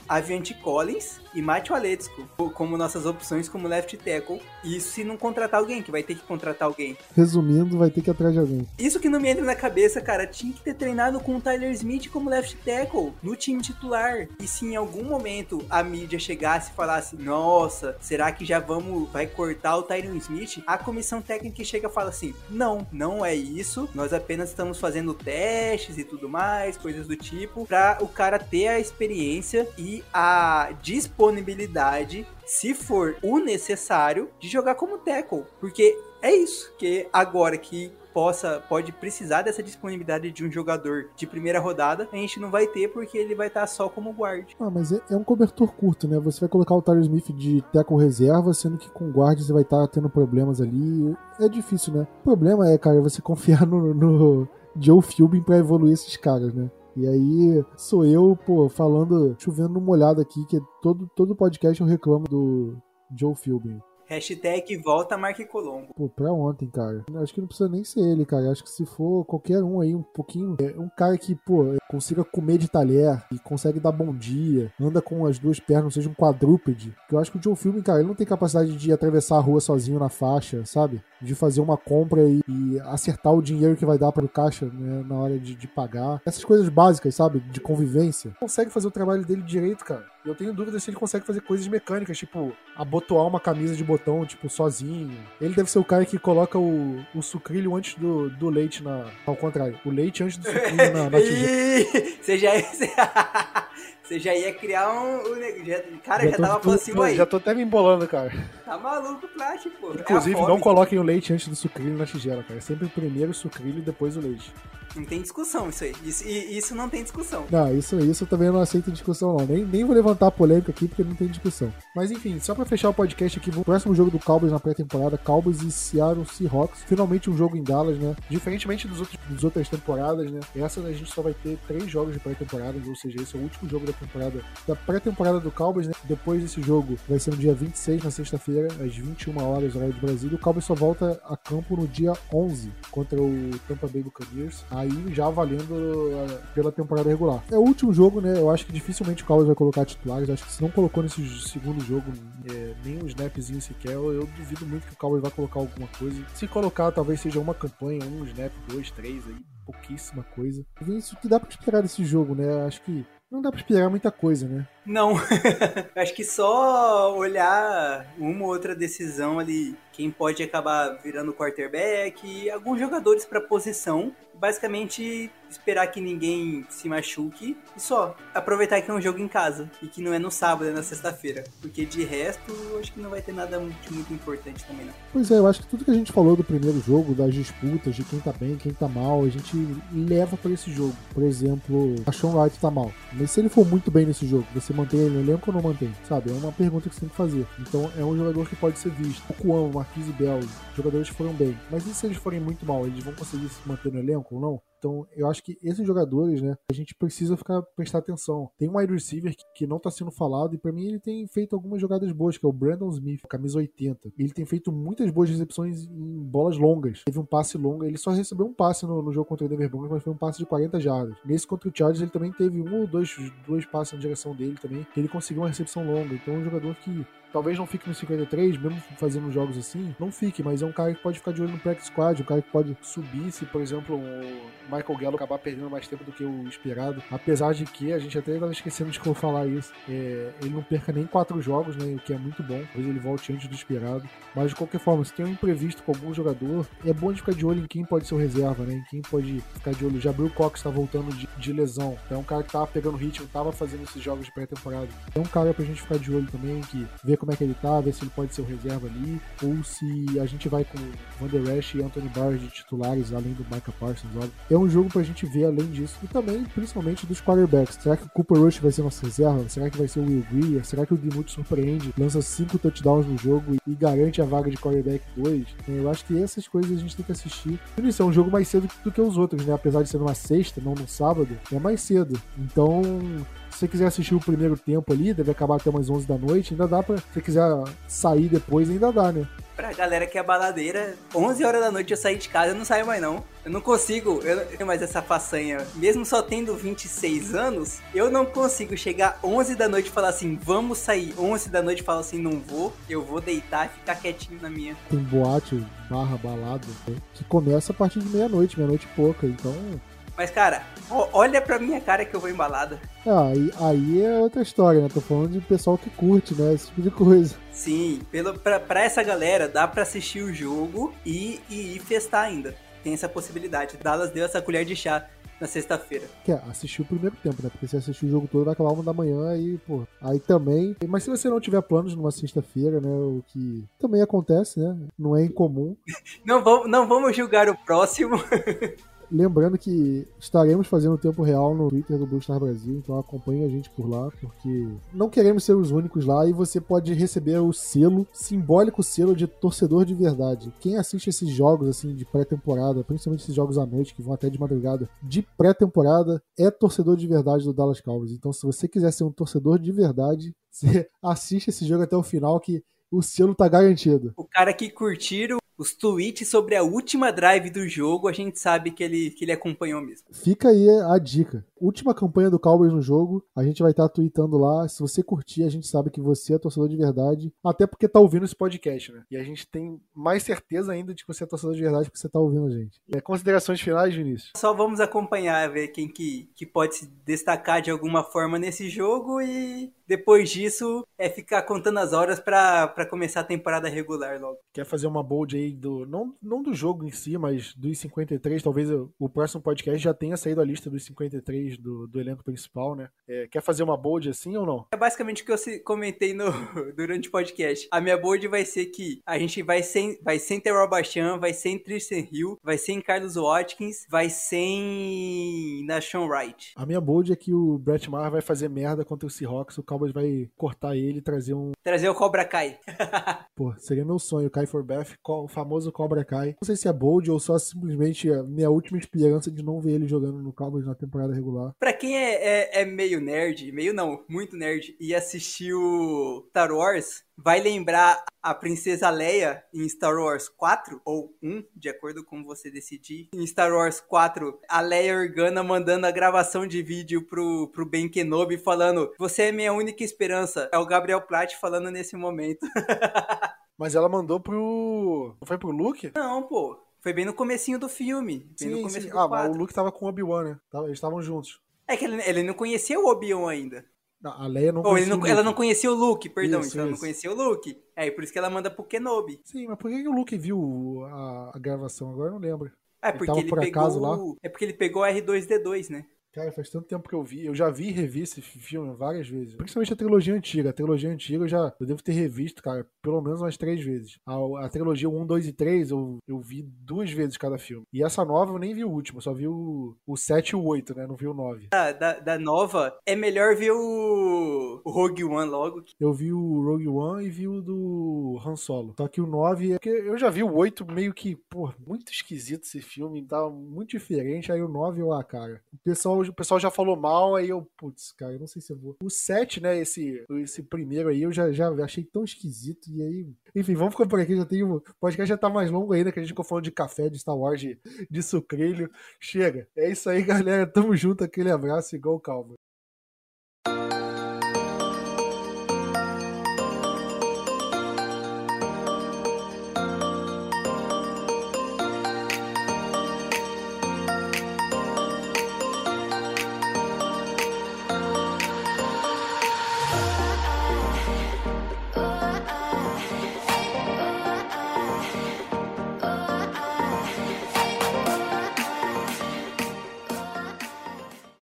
Collins e Matt Walesco como nossas opções como left tackle. Isso se não contratar alguém, que vai ter que contratar alguém. Resumindo, vai ter que ir atrás de alguém. Isso que não me entra na cabeça, cara. Tinha que ter treinado com o Tyler Smith como left tackle no time titular. E se em algum momento a mídia chegasse e falasse, nossa, será que já vamos, vai cortar o Tyler Smith? A comissão técnica chega e fala assim, não, não é isso isso, nós apenas estamos fazendo testes e tudo mais, coisas do tipo, para o cara ter a experiência e a disponibilidade, se for o necessário, de jogar como tackle. Porque é isso, que agora que possa pode precisar dessa disponibilidade de um jogador de primeira rodada, a gente não vai ter porque ele vai estar só como guard. Ah, mas é, é, um cobertor curto, né? Você vai colocar o Tyler Smith de tackle reserva, sendo que com guard você vai estar tendo problemas ali. É difícil, né? O problema é, cara, você confiar no, no Joe Philbin para evoluir esses caras, né? E aí sou eu, pô, falando, chovendo no molhado aqui, que todo, todo podcast eu reclamo do Joe Philbin. Hashtag volta Mark Colombo. Pô, pra ontem, cara. Acho que não precisa nem ser ele, cara. Acho que se for qualquer um aí, um pouquinho. É um cara que, pô, consiga comer de talher e consegue dar bom dia, anda com as duas pernas, seja um quadrúpede. Eu acho que o Joe Filme, cara, ele não tem capacidade de atravessar a rua sozinho na faixa, sabe? De fazer uma compra e, e acertar o dinheiro que vai dar para o caixa né, na hora de, de pagar. Essas coisas básicas, sabe? De convivência. Consegue fazer o trabalho dele direito, cara. Eu tenho dúvida se ele consegue fazer coisas mecânicas, tipo abotoar uma camisa de botão, tipo, sozinho. Ele deve ser o cara que coloca o, o sucrilho antes do, do leite na. Ao contrário, o leite antes do sucrilho na, na tigela. Você já. Você já ia criar um. um já, cara, já, já tava falando assim, aí. Já tô até me embolando, cara. Tá maluco, Plat, pô. Inclusive, é não coloquem o leite antes do sucrilho na tigela, cara. É sempre primeiro o sucrilho e depois o leite. Não tem discussão isso aí. Isso, isso não tem discussão. Não, isso, isso eu também não aceito discussão, não. Nem, nem vou levantar a polêmica aqui porque não tem discussão. Mas enfim, só pra fechar o podcast aqui, o próximo jogo do Cowboys na pré-temporada, Cowboys e Seattle Seahawks. Finalmente um jogo em Dallas, né? Diferentemente dos outros, das outras temporadas, né? Essa a gente só vai ter três jogos de pré-temporada, ou seja, esse é o último jogo da temporada, da pré-temporada do Cowboys, né? Depois desse jogo vai ser no dia 26, na sexta-feira, às 21 horas, horário de Brasília. O Cowboys só volta a campo no dia 11 contra o Tampa Bay Buccaneers. Aí já valendo uh, pela temporada regular. É o último jogo, né? Eu acho que dificilmente o Cowboys vai colocar titulares. Acho que se não colocou nesse segundo jogo é, nem um snapzinho sequer, eu, eu, duvido muito que o Cowboys vai colocar alguma coisa. Se colocar, talvez seja uma campanha, um snap, dois, três aí, pouquíssima coisa. Isso que dá pra esperar desse jogo, né? Acho que não dá pra esperar muita coisa, né? Não. Acho que só olhar uma ou outra decisão ali, quem pode acabar virando quarterback, alguns jogadores para posição basicamente esperar que ninguém se machuque e só aproveitar que é um jogo em casa e que não é no sábado, é na sexta-feira. Porque de resto, acho que não vai ter nada muito, muito importante também, não. Pois é, eu acho que tudo que a gente falou do primeiro jogo, das disputas, de quem tá bem, quem tá mal, a gente leva para esse jogo. Por exemplo, a Sean Wright tá mal. Mas se ele for muito bem nesse jogo, você mantém ele no elenco ou não mantém? Sabe? É uma pergunta que você tem que fazer. Então é um jogador que pode ser visto. O Kuan, o Marquise Bell, jogadores foram bem. Mas e se eles forem muito mal? Eles vão conseguir se manter no elenco ou não? Então, eu acho que esses jogadores, né, a gente precisa ficar prestar atenção. Tem um wide receiver que, que não tá sendo falado e para mim ele tem feito algumas jogadas boas, que é o Brandon Smith, camisa 80. Ele tem feito muitas boas recepções em bolas longas. Teve um passe longo, ele só recebeu um passe no, no jogo contra o Denver Broncos, mas foi um passe de 40 jardas. Nesse contra o Chargers ele também teve um ou dois, dois passes na direção dele também, que ele conseguiu uma recepção longa. Então, é um jogador que talvez não fique no 53, mesmo fazendo jogos assim, não fique, mas é um cara que pode ficar de olho no practice squad, um cara que pode subir se, por exemplo, o Michael Gallo acabar perdendo mais tempo do que o esperado. Apesar de que, a gente até estava esquecendo de falar isso, é, ele não perca nem quatro jogos, né, o que é muito bom, talvez ele volte antes do esperado. Mas de qualquer forma, se tem um imprevisto com algum jogador, é bom de ficar de olho em quem pode ser o reserva, né, em quem pode ficar de olho. Já o Cox está voltando de, de, lesão, é um cara que tava pegando ritmo, tava fazendo esses jogos de pré-temporada. É um cara pra gente ficar de olho também, que ver como é que ele tá, ver se ele pode ser o reserva ali, ou se a gente vai com Van Esch e Anthony Barr de titulares, além do Micah Parsons. Olha. É um jogo pra gente ver além disso, e também, principalmente, dos quarterbacks. Será que o Cooper Rush vai ser nossa reserva? Será que vai ser o Will Greer? Será que o Dimuth surpreende, lança cinco touchdowns no jogo e garante a vaga de quarterback 2? Eu acho que essas coisas a gente tem que assistir. Isso é um jogo mais cedo do que os outros, né? Apesar de ser numa sexta, não no sábado, é mais cedo. Então, se você quiser assistir o primeiro tempo ali, deve acabar até umas 11 da noite, ainda dá pra. Se você quiser sair depois, ainda dá, né? Pra galera que é baladeira, 11 horas da noite eu saí de casa, eu não saio mais não. Eu não consigo, eu não tenho mais essa façanha. Mesmo só tendo 26 anos, eu não consigo chegar 11 da noite e falar assim, vamos sair. 11 da noite e falar assim, não vou, eu vou deitar e ficar quietinho na minha. Tem boate barra balada né, que começa a partir de meia-noite, meia-noite e pouca, então mas, cara, olha pra minha cara que eu vou embalada. Ah, aí, aí é outra história, né? Tô falando de pessoal que curte, né? Esse tipo de coisa. Sim, pelo, pra, pra essa galera, dá pra assistir o jogo e, e ir festar ainda. Tem essa possibilidade. Dallas deu essa colher de chá na sexta-feira. Que é, assistir o primeiro tempo, né? Porque se assistir o jogo todo vai acabar uma da manhã e, pô, aí também. Mas se você não tiver planos numa sexta-feira, né? O que também acontece, né? Não é incomum. não, vamos, não vamos julgar o próximo. Lembrando que estaremos fazendo tempo real no Twitter do Blue Brasil, então acompanhe a gente por lá, porque não queremos ser os únicos lá e você pode receber o selo, simbólico selo de torcedor de verdade. Quem assiste esses jogos assim de pré-temporada, principalmente esses jogos à noite que vão até de madrugada, de pré-temporada, é torcedor de verdade do Dallas Cowboys. Então, se você quiser ser um torcedor de verdade, você assiste esse jogo até o final que o selo tá garantido. O cara que curtir os tweets sobre a última drive do jogo, a gente sabe que ele, que ele acompanhou mesmo. Fica aí a dica. Última campanha do Cowboys no jogo, a gente vai estar tá tweetando lá. Se você curtir, a gente sabe que você é torcedor de verdade, até porque tá ouvindo esse podcast, né? E a gente tem mais certeza ainda de que você é torcedor de verdade porque você tá ouvindo a gente. É, considerações finais, Vinícius? Só vamos acompanhar, ver quem que, que pode se destacar de alguma forma nesse jogo e depois disso é ficar contando as horas para começar a temporada regular logo. Quer fazer uma bold aí do. Não, não do jogo em si, mas dos 53. Talvez o, o próximo podcast já tenha saído a lista dos 53 do, do elenco principal, né? É, quer fazer uma bold assim ou não? É basicamente o que eu comentei no, durante o podcast. A minha bold vai ser que a gente vai sem, vai sem Terrell Bachan, vai sem Tristan Hill, vai sem Carlos Watkins, vai sem Nashon Wright. A minha bold é que o Brett Maher vai fazer merda contra o Seahawks, o Cowboys vai cortar ele e trazer um. Trazer o Cobra Kai. Pô, seria meu sonho, Kai for Beth, famoso Cobra Kai. Não sei se é bold ou só simplesmente a minha última esperança de não ver ele jogando no Cowboys na temporada regular. Pra quem é, é, é meio nerd, meio não, muito nerd, e assistiu Star Wars, vai lembrar a princesa Leia em Star Wars 4 ou 1, de acordo com você decidir. Em Star Wars 4, a Leia Organa mandando a gravação de vídeo pro, pro Ben Kenobi falando: "Você é minha única esperança". É o Gabriel Platt falando nesse momento. Mas ela mandou pro. Não foi pro Luke? Não, pô. Foi bem no comecinho do filme. Sim, no sim. ah, mas o Luke tava com o Obi-Wan, né? Eles estavam juntos. É que ele, ele não conhecia o Obi-Wan ainda. A Leia não conhecia não, o ela não conhecia o Luke, perdão, Isso, então ela não isso. conhecia o Luke. É, por isso que ela manda pro Kenobi. Sim, mas por que, que o Luke viu a, a gravação? Agora eu não lembro. É, Ele porque tava ele, por pegou. acaso lá? É porque ele pegou o R2D2, né? Cara, faz tanto tempo que eu vi. Eu já vi e revi esse filme várias vezes. Principalmente a trilogia antiga. A trilogia antiga eu já eu devo ter revisto, cara, pelo menos umas três vezes. A, a trilogia 1, 2 e 3 eu, eu vi duas vezes cada filme. E essa nova eu nem vi o último, eu só vi o, o 7 e o 8, né? Não vi o 9. Da, da, da nova, é melhor ver o, o Rogue One logo. Eu vi o Rogue One e vi o do Han Solo. Só que o 9, é porque eu já vi o 8 meio que, pô, muito esquisito esse filme, tava muito diferente. Aí o 9 eu, ah, cara. O pessoal, o pessoal já falou mal, aí eu, putz, cara, eu não sei se eu vou. O 7, né, esse, esse primeiro aí, eu já, já achei tão esquisito. E aí, enfim, vamos ficar por aqui. Já tem, o podcast já tá mais longo ainda, que a gente ficou falando de café, de Star Wars, de, de sucrilho. Chega. É isso aí, galera. Tamo junto, aquele abraço igual calma.